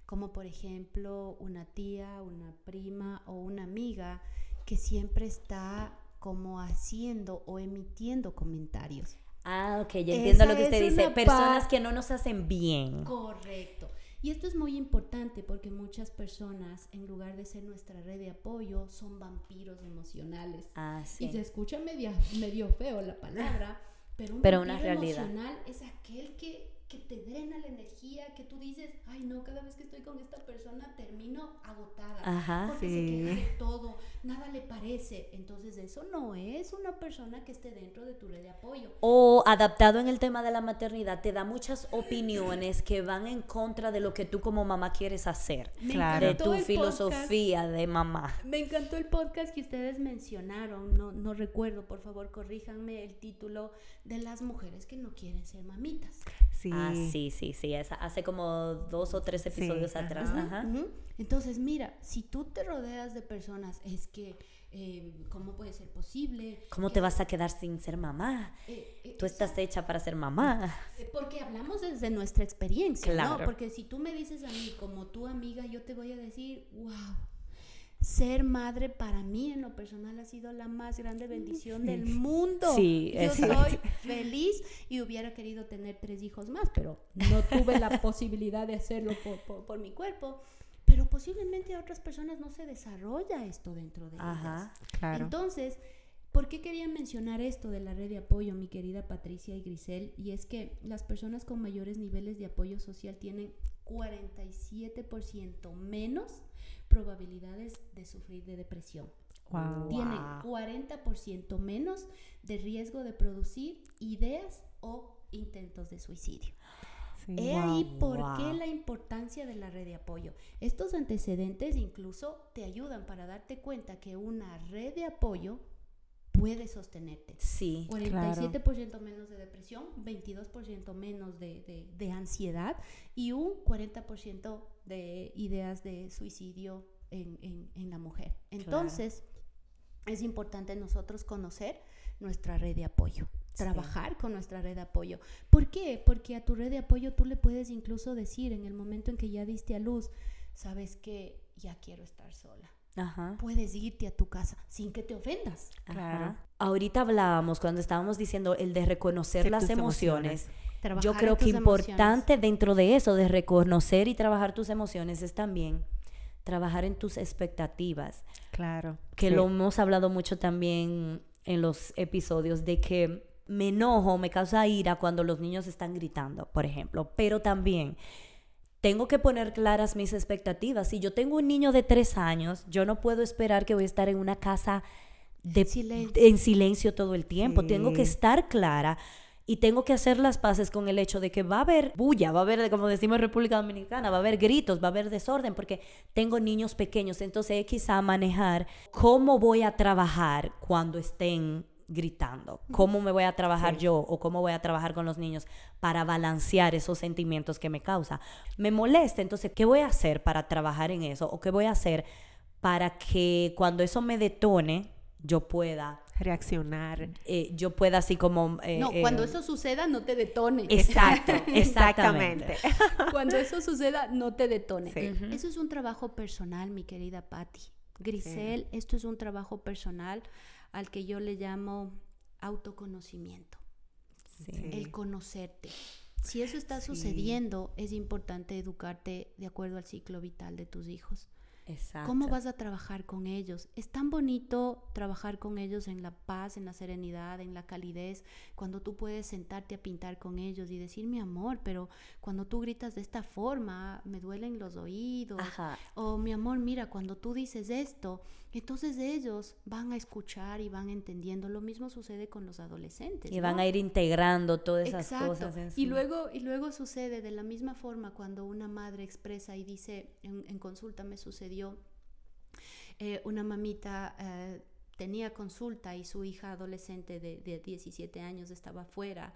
como por ejemplo una tía, una prima o una amiga que siempre está como haciendo o emitiendo comentarios. Ah, ok, ya entiendo lo que usted dice. Personas que no nos hacen bien. Correcto. Y esto es muy importante porque muchas personas, en lugar de ser nuestra red de apoyo, son vampiros emocionales. Ah, sí. Y se escucha medio, medio feo la palabra, pero un pero una realidad. emocional es aquel que que te drena la energía, que tú dices, ay no, cada vez que estoy con esta persona termino agotada. Ajá, porque se queja de todo, nada le parece. Entonces eso no es una persona que esté dentro de tu red de apoyo. O adaptado en el tema de la maternidad, te da muchas opiniones que van en contra de lo que tú como mamá quieres hacer. Me Claro. De tu podcast. filosofía de mamá. Me encantó el podcast que ustedes mencionaron, no, no recuerdo, por favor corríjanme el título de las mujeres que no quieren ser mamitas. Sí. Ah, sí, sí, sí. esa- hace como dos o tres episodios atrás. Ajá. Entonces, mira, si tú te rodeas de personas, es que, eh, ¿cómo puede ser posible? ¿Cómo te vas a quedar sin ser mamá? eh, eh, Tú estás hecha para ser mamá. Eh, Porque hablamos desde nuestra experiencia, Claro. ¿no? Porque si tú me dices a mí como tu amiga, yo te voy a decir, wow, ser madre para mí en lo personal ha sido la más grande bendición del mundo. Sí, yo soy feliz y hubiera querido tener tres hijos más, pero no tuve la posibilidad de hacerlo por, por- por mi cuerpo. Pero posiblemente a otras personas no se desarrolla esto dentro de ellas. Ajá. Claro. Entonces, ¿por qué quería mencionar esto de la red de apoyo, mi querida Patricia y Grisel? Y es que las personas con mayores niveles de apoyo social tienen 47% menos probabilidades de sufrir de depresión. Wow. Tienen Wow. 40% menos de riesgo de producir ideas o intentos de suicidio. Sí. He ahí por wow. qué la importancia de la red de apoyo. Estos antecedentes incluso te ayudan para darte cuenta que una red de apoyo puede sostenerte. Sí. 47% menos de depresión, 22% menos de, de- de ansiedad y un 40% de ideas de suicidio en, en- en la mujer. Entonces, es importante nosotros conocer nuestra red de apoyo, Sí. trabajar con nuestra red de apoyo. ¿Por qué? Porque a tu red de apoyo tú le puedes incluso decir en el momento en que ya diste a luz, sabes que ya quiero estar sola. Ajá. Puedes irte a tu casa sin que te ofendas. Claro. Ajá. Ahorita hablábamos cuando estábamos diciendo el de reconocer Sí, las emociones. Yo creo que emociones. importante dentro de eso, de reconocer y trabajar tus emociones, es también trabajar en tus expectativas. Claro. Que Sí. lo hemos hablado mucho también en los episodios de que me enojo, me causa ira cuando los niños están gritando, por ejemplo. Pero también tengo que poner claras mis expectativas. Si yo tengo un niño de tres años, yo no puedo esperar que voy a estar en una casa de, Silencio. en silencio todo el tiempo. Tengo que estar clara y tengo que hacer las paces con el hecho de que va a haber bulla, va a haber, como decimos en República Dominicana, va a haber gritos, va a haber desorden, porque tengo niños pequeños. Entonces, quizá manejar cómo voy a trabajar cuando estén gritando, cómo me voy a trabajar Sí. yo o cómo voy a trabajar con los niños para balancear esos sentimientos que me causa. Me molesta, entonces, ¿qué voy a hacer para trabajar en eso? ¿O qué voy a hacer para que cuando eso me detone, yo pueda, Reaccionar. eh, yo pueda así como... eh, No, eh, cuando eso suceda, no te detone. Exacto, exactamente. Cuando eso suceda, no te detone. Sí. Eso es un trabajo personal, mi querida Patti. Grisel, esto es un trabajo personal al que yo le llamo autoconocimiento, Sí. El conocerte. Si eso está Sí. sucediendo, es importante educarte de acuerdo al ciclo vital de tus hijos. Exacto. ¿Cómo vas a trabajar con ellos? Es tan bonito trabajar con ellos en la paz, en la serenidad, en la calidez, cuando tú puedes sentarte a pintar con ellos y decir mi amor, pero cuando tú gritas de esta forma, me duelen los oídos. Ajá. O mi amor, mira, cuando tú dices esto, entonces ellos van a escuchar y van entendiendo. Lo mismo sucede con los adolescentes. Y van a ir integrando todas esas Exacto. cosas en Y su- luego, y luego sucede de la misma forma cuando una madre expresa y dice, en, en consulta me sucedió, eh, una mamita eh, tenía consulta y su hija adolescente de, de 17 años estaba afuera.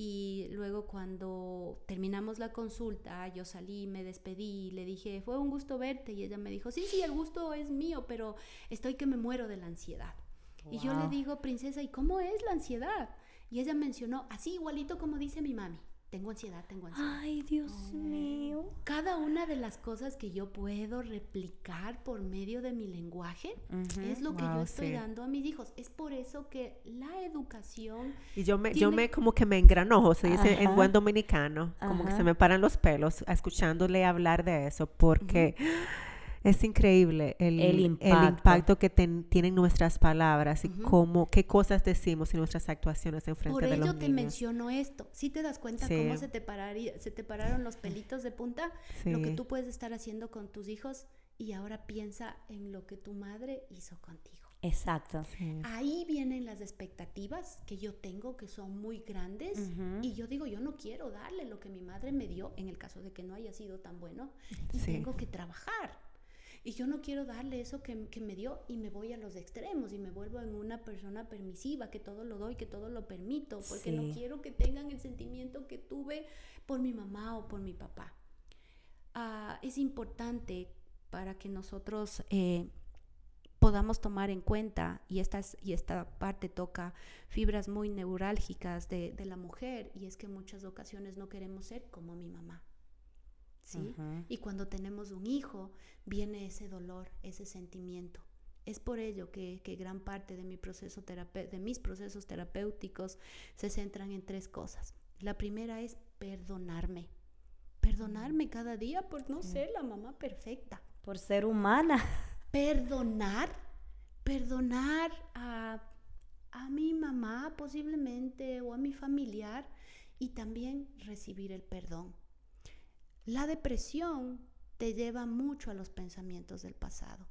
Y luego cuando terminamos la consulta, yo salí, me despedí, le dije, fue un gusto verte. Y ella me dijo, sí, sí, el gusto es mío, pero estoy que me muero de la ansiedad. Y yo le digo, princesa, ¿y cómo es la ansiedad? Y ella mencionó, así igualito como dice mi mami, tengo ansiedad, tengo ansiedad. Ay, Dios mío. Cada una de las cosas que yo puedo replicar por medio de mi lenguaje Ujú. es lo que yo Wow, estoy sí. dando a mis hijos. Es por eso que la educación Y yo me, yo Tiene- me como que me engranojo, se dice en Ajá. buen dominicano, como que Ajá. se me paran los pelos escuchándole hablar de eso, porque Es increíble el, El el impacto. que ten- tienen nuestras palabras y cómo, qué cosas decimos y nuestras actuaciones en frente Por de ello los te niños. menciono esto. Si te das cuenta Sí. cómo se te, pararía- se te pararon los pelitos de punta? Lo que tú puedes estar haciendo con tus hijos y ahora piensa en lo que tu madre hizo contigo. Exacto. Sí. Ahí vienen las expectativas que yo tengo que son muy grandes y yo digo, yo no quiero darle lo que mi madre me dio en el caso de que no haya sido tan bueno y Sí. tengo que trabajar. Y yo no quiero darle eso que, que me dio y me voy a los extremos y me vuelvo en una persona permisiva, que todo lo doy, que todo lo permito, porque Sí. no quiero que tengan el sentimiento que tuve por mi mamá o por mi papá. Ah, es importante para que nosotros eh, podamos tomar en cuenta, y esta, es- y esta parte toca fibras muy neurálgicas de, de la mujer, y es que en muchas ocasiones no queremos ser como mi mamá. Y cuando tenemos un hijo, viene ese dolor, ese sentimiento. Es por ello que, que gran parte de, mi proceso de mis procesos terapéuticos se centran en tres cosas. La primera es perdonarme. Perdonarme cada día por no ser la mamá perfecta Por ser humana. perdonar, perdonar a, a mi mamá posiblemente o a mi familiar y también recibir el perdón. La depresión te lleva mucho a los pensamientos del pasado.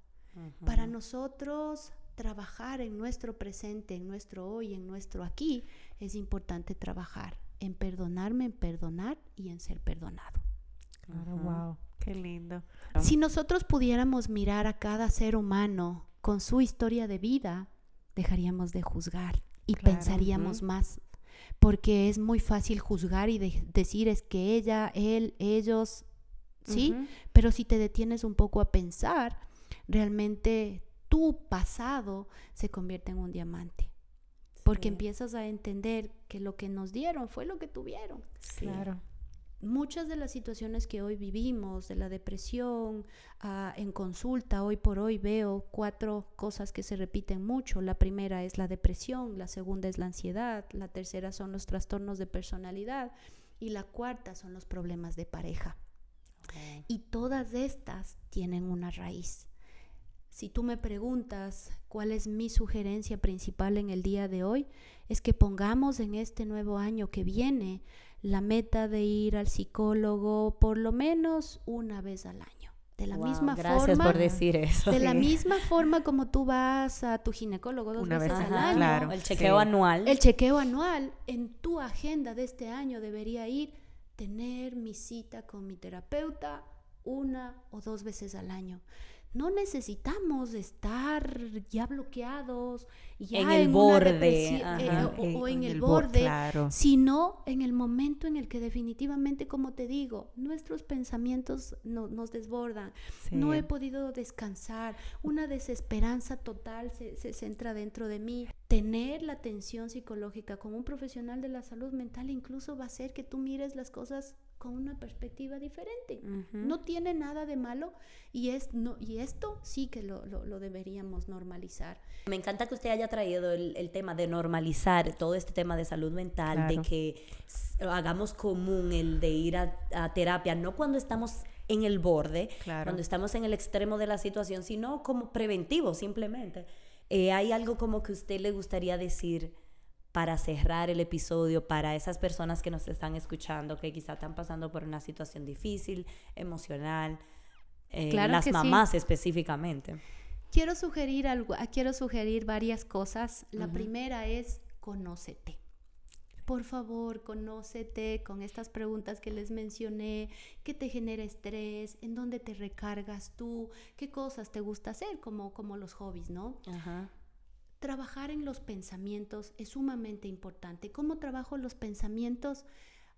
Para nosotros trabajar en nuestro presente, en nuestro hoy, en nuestro aquí, es importante trabajar en perdonarme, en perdonar y en ser perdonado. Claro, wow, qué lindo. Si nosotros pudiéramos mirar a cada ser humano con su historia de vida, dejaríamos de juzgar y Claro, pensaríamos más. Porque es muy fácil juzgar y de- decir es que ella, él, ellos, ¿sí? Pero si te detienes un poco a pensar, realmente tu pasado se convierte en un diamante. Porque Sí. empiezas a entender que lo que nos dieron fue lo que tuvieron Sí. Claro. Muchas de las situaciones que hoy vivimos, de la depresión, ah, en consulta, hoy por hoy veo cuatro cosas que se repiten mucho. La primera es la depresión, la segunda es la ansiedad, la tercera son los trastornos de personalidad y la cuarta son los problemas de pareja. Y todas estas tienen una raíz. Si tú me preguntas cuál es mi sugerencia principal en el día de hoy, es que pongamos en este nuevo año que viene la meta de ir al psicólogo por lo menos una vez al año. De la Wow, misma gracias forma, por decir eso. de la misma forma como tú vas a tu ginecólogo dos Una veces vez al Ajá, año. claro. El chequeo Sí. anual. El chequeo anual en tu agenda de este año debería ir tener mi cita con mi terapeuta una o dos veces al año. No necesitamos estar ya bloqueados, ya En el borde, ajá. eh, o, Eh, o en el bo- borde, Claro. sino en el momento en el que definitivamente, como te digo, nuestros pensamientos no- nos desbordan. No he podido descansar. Una desesperanza total se, se centra dentro de mí. Tener la atención psicológica con un profesional de la salud mental incluso va a hacer que tú mires las cosas con una perspectiva diferente. Ujú. No tiene nada de malo y, es, no, y esto sí que lo, lo- lo deberíamos normalizar. Me encanta que usted haya traído el, el tema de normalizar todo este tema de salud mental, de Claro. que s- hagamos común el de ir a, a terapia, no cuando estamos en el borde, Claro. cuando estamos en el extremo de la situación, sino como preventivo simplemente. Eh, ¿Hay algo como que usted le gustaría decir para cerrar el episodio para esas personas que nos están escuchando, que quizá están pasando por una situación difícil, emocional, eh, Claro las que sí. mamás específicamente? Quiero sugerir algo, ah, quiero sugerir varias cosas. La Ujú. primera es conócete. Por favor, conócete con estas preguntas que les mencioné, qué te genera estrés, en dónde te recargas tú, qué cosas te gusta hacer, como, como los hobbies, ¿no? Ajá. Trabajar en los pensamientos es sumamente importante. ¿Cómo trabajo los pensamientos?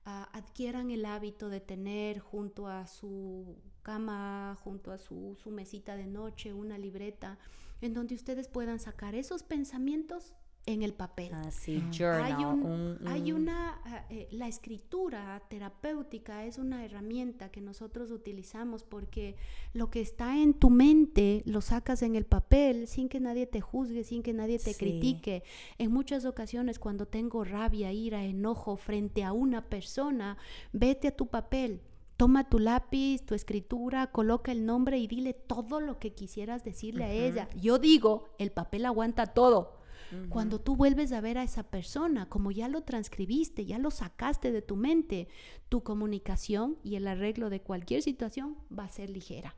Ah, adquieran el hábito de tener junto a su cama, junto a su, su mesita de noche, una libreta, en donde ustedes puedan sacar esos pensamientos en el papel. Así, Ah. journal. Hay, un- un- hay un- una, ah, eh, la escritura terapéutica es una herramienta que nosotros utilizamos porque lo que está en tu mente lo sacas en el papel sin que nadie te juzgue, sin que nadie te Sí. critique. En muchas ocasiones cuando tengo rabia, ira, enojo frente a una persona, vete a tu papel. toma tu lápiz, tu escritura, coloca el nombre y dile todo lo que quisieras decirle a ella. Yo digo, el papel aguanta todo. Cuando tú vuelves a ver a esa persona, como ya lo transcribiste, ya lo sacaste de tu mente, tu comunicación y el arreglo de cualquier situación va a ser ligera.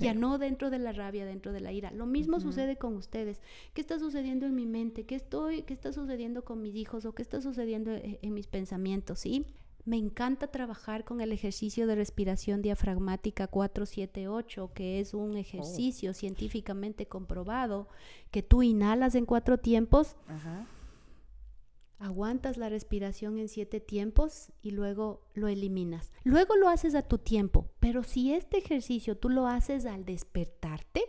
Ya no dentro de la rabia, dentro de la ira. Lo mismo sucede con ustedes. ¿Qué está sucediendo en mi mente? ¿Qué, estoy, ¿Qué está sucediendo con mis hijos? ¿O qué está sucediendo en, en mis pensamientos? ¿Sí? Me encanta trabajar con el ejercicio de respiración diafragmática 478, que es un ejercicio científicamente comprobado que tú inhalas en cuatro tiempos, aguantas la respiración en siete tiempos y luego lo eliminas. Luego lo haces a tu tiempo, pero si este ejercicio tú lo haces al despertarte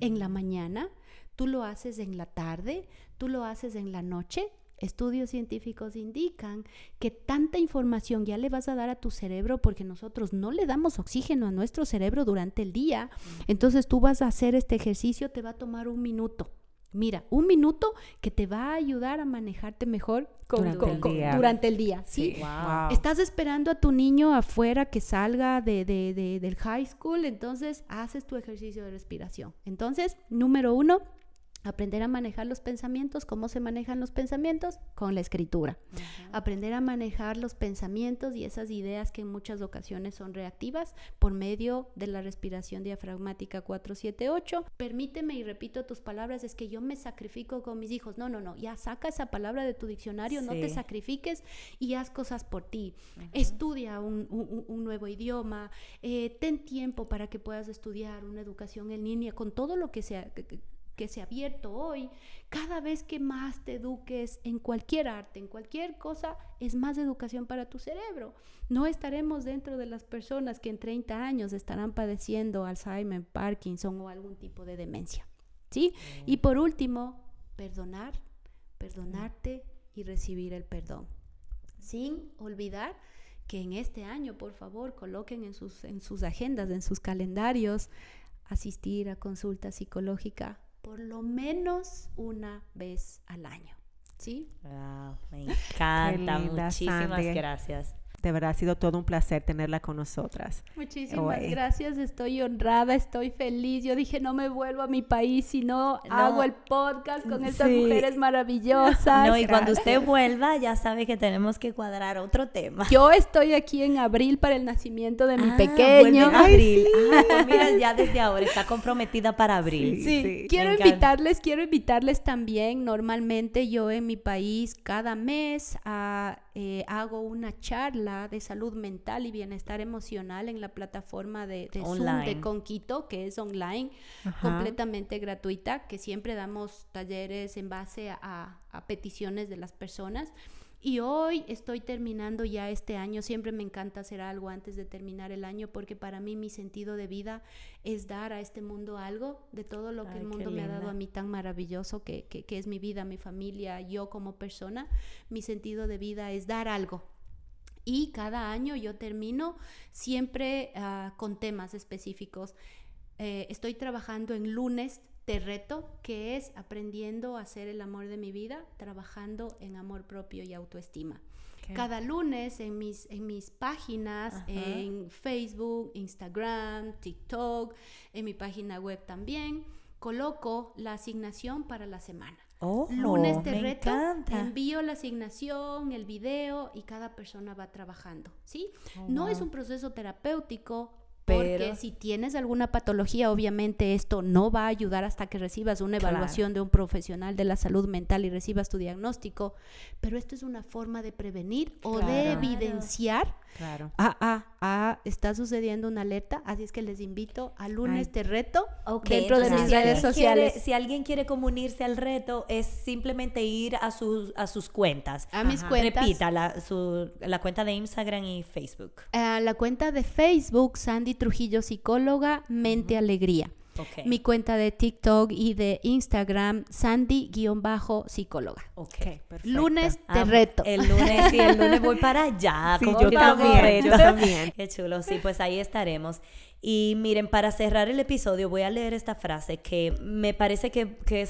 en la mañana, tú lo haces en la tarde, tú lo haces en la noche, Estudios científicos indican que tanta información ya le vas a dar a tu cerebro porque nosotros no le damos oxígeno a nuestro cerebro durante el día. Entonces tú vas a hacer este ejercicio, te va a tomar un minuto. Mira, un minuto que te va a ayudar a manejarte mejor durante, el día. ¿sí? Estás esperando a tu niño afuera que salga de, del high school, entonces haces tu ejercicio de respiración. Entonces, número uno, Aprender a manejar los pensamientos. ¿Cómo se manejan los pensamientos? Con la escritura. Aprender a manejar los pensamientos y esas ideas que en muchas ocasiones son reactivas por medio de la respiración diafragmática 478. Permíteme y repito tus palabras, es que yo me sacrifico con mis hijos. No, no, no, ya saca esa palabra de tu diccionario, no te sacrifiques y haz cosas por ti. Estudia un, nuevo idioma, eh, ten tiempo para que puedas estudiar una educación en línea con todo lo que sea que se ha abierto hoy, cada vez que más te eduques en cualquier arte, en cualquier cosa, es más educación para tu cerebro. No estaremos dentro de las personas que en 30 años estarán padeciendo Alzheimer, Parkinson o algún tipo de demencia. ¿Sí? Y por último, perdonar, perdonarte y recibir el perdón. Sin olvidar que en este año, por favor, coloquen en sus, en sus agendas, en sus calendarios, asistir a consulta psicológica por lo menos una vez al año. ¿Sí? me encanta. Muchísimas gracias. De verdad ha sido todo un placer tenerla con nosotras. Muchísimas gracias, estoy honrada, estoy feliz. Yo dije, no me vuelvo a mi país si no, hago el podcast con estas mujeres maravillosas. No, y cuando usted vuelva, ya sabe que tenemos que cuadrar otro tema. Yo estoy aquí en abril para el nacimiento de mi ah, pequeño. abril. Ah, pues mira, ya desde ahora está comprometida para abril. Sí, quiero invitarles, quiero invitarles también. Normalmente yo en mi país cada mes a eh, hago una charla de salud mental y bienestar emocional en la plataforma de, de Zoom de Conquito, que es online, completamente gratuita, que siempre damos talleres en base a, a peticiones de las personas. Y hoy estoy terminando ya este año. Siempre me encanta hacer algo antes de terminar el año porque para mí mi sentido de vida es dar a este mundo algo de todo lo que el mundo me ha dado a mí tan maravilloso que, que, es mi vida, mi familia, yo como persona. Mi sentido de vida es dar algo. Y cada año yo termino siempre ah, con temas específicos. Eh, estoy trabajando en lunes te reto, que es aprendiendo a hacer el amor de mi vida, trabajando en amor propio y autoestima. Cada lunes en mis, en mis páginas, en Facebook, Instagram, TikTok, en mi página web también, coloco la asignación para la semana. Oh, lunes te reto, envío la asignación, el video y cada persona va trabajando, ¿sí? Oh, no es un proceso terapéutico, porque si tienes alguna patología, obviamente esto no va a ayudar hasta que recibas una evaluación de un profesional de la salud mental y recibas tu diagnóstico. Pero esto es una forma de prevenir o de evidenciar. Claro. Ah, ah, ah, está sucediendo una alerta, así es que les invito al lunes de reto dentro de mis redes sociales. si alguien quiere comunirse al reto, es simplemente ir a sus, a sus cuentas. A mis cuentas. Repita la, la cuenta de Instagram y Facebook. A la cuenta de Facebook, Sandy Trujillo Psicóloga, Mente Alegría. Mi cuenta de TikTok y de Instagram, Sandy-psicóloga. Ok, perfecto. Lunes te reto. El lunes, sí, el lunes voy para allá. Sí, yo también, yo también. Qué chulo, sí, pues ahí estaremos. Y miren, para cerrar el episodio voy a leer esta frase que me parece que, que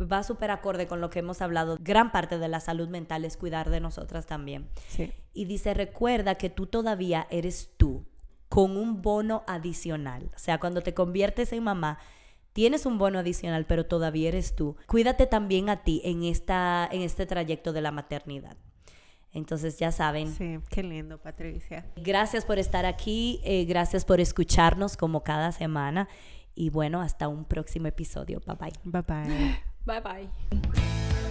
va súper acorde con lo que hemos hablado. Gran parte de la salud mental es cuidar de nosotras también. Sí. Y dice, recuerda que tú todavía eres tú con un bono adicional. O sea, cuando te conviertes en mamá, tienes un bono adicional, pero todavía eres tú. Cuídate también a ti en, esta, en este trayecto de la maternidad. Entonces ya saben. Sí, qué lindo, Patricia. Gracias por estar aquí, eh, gracias por escucharnos como cada semana y bueno, hasta un próximo episodio. Bye bye. Bye bye. Bye bye.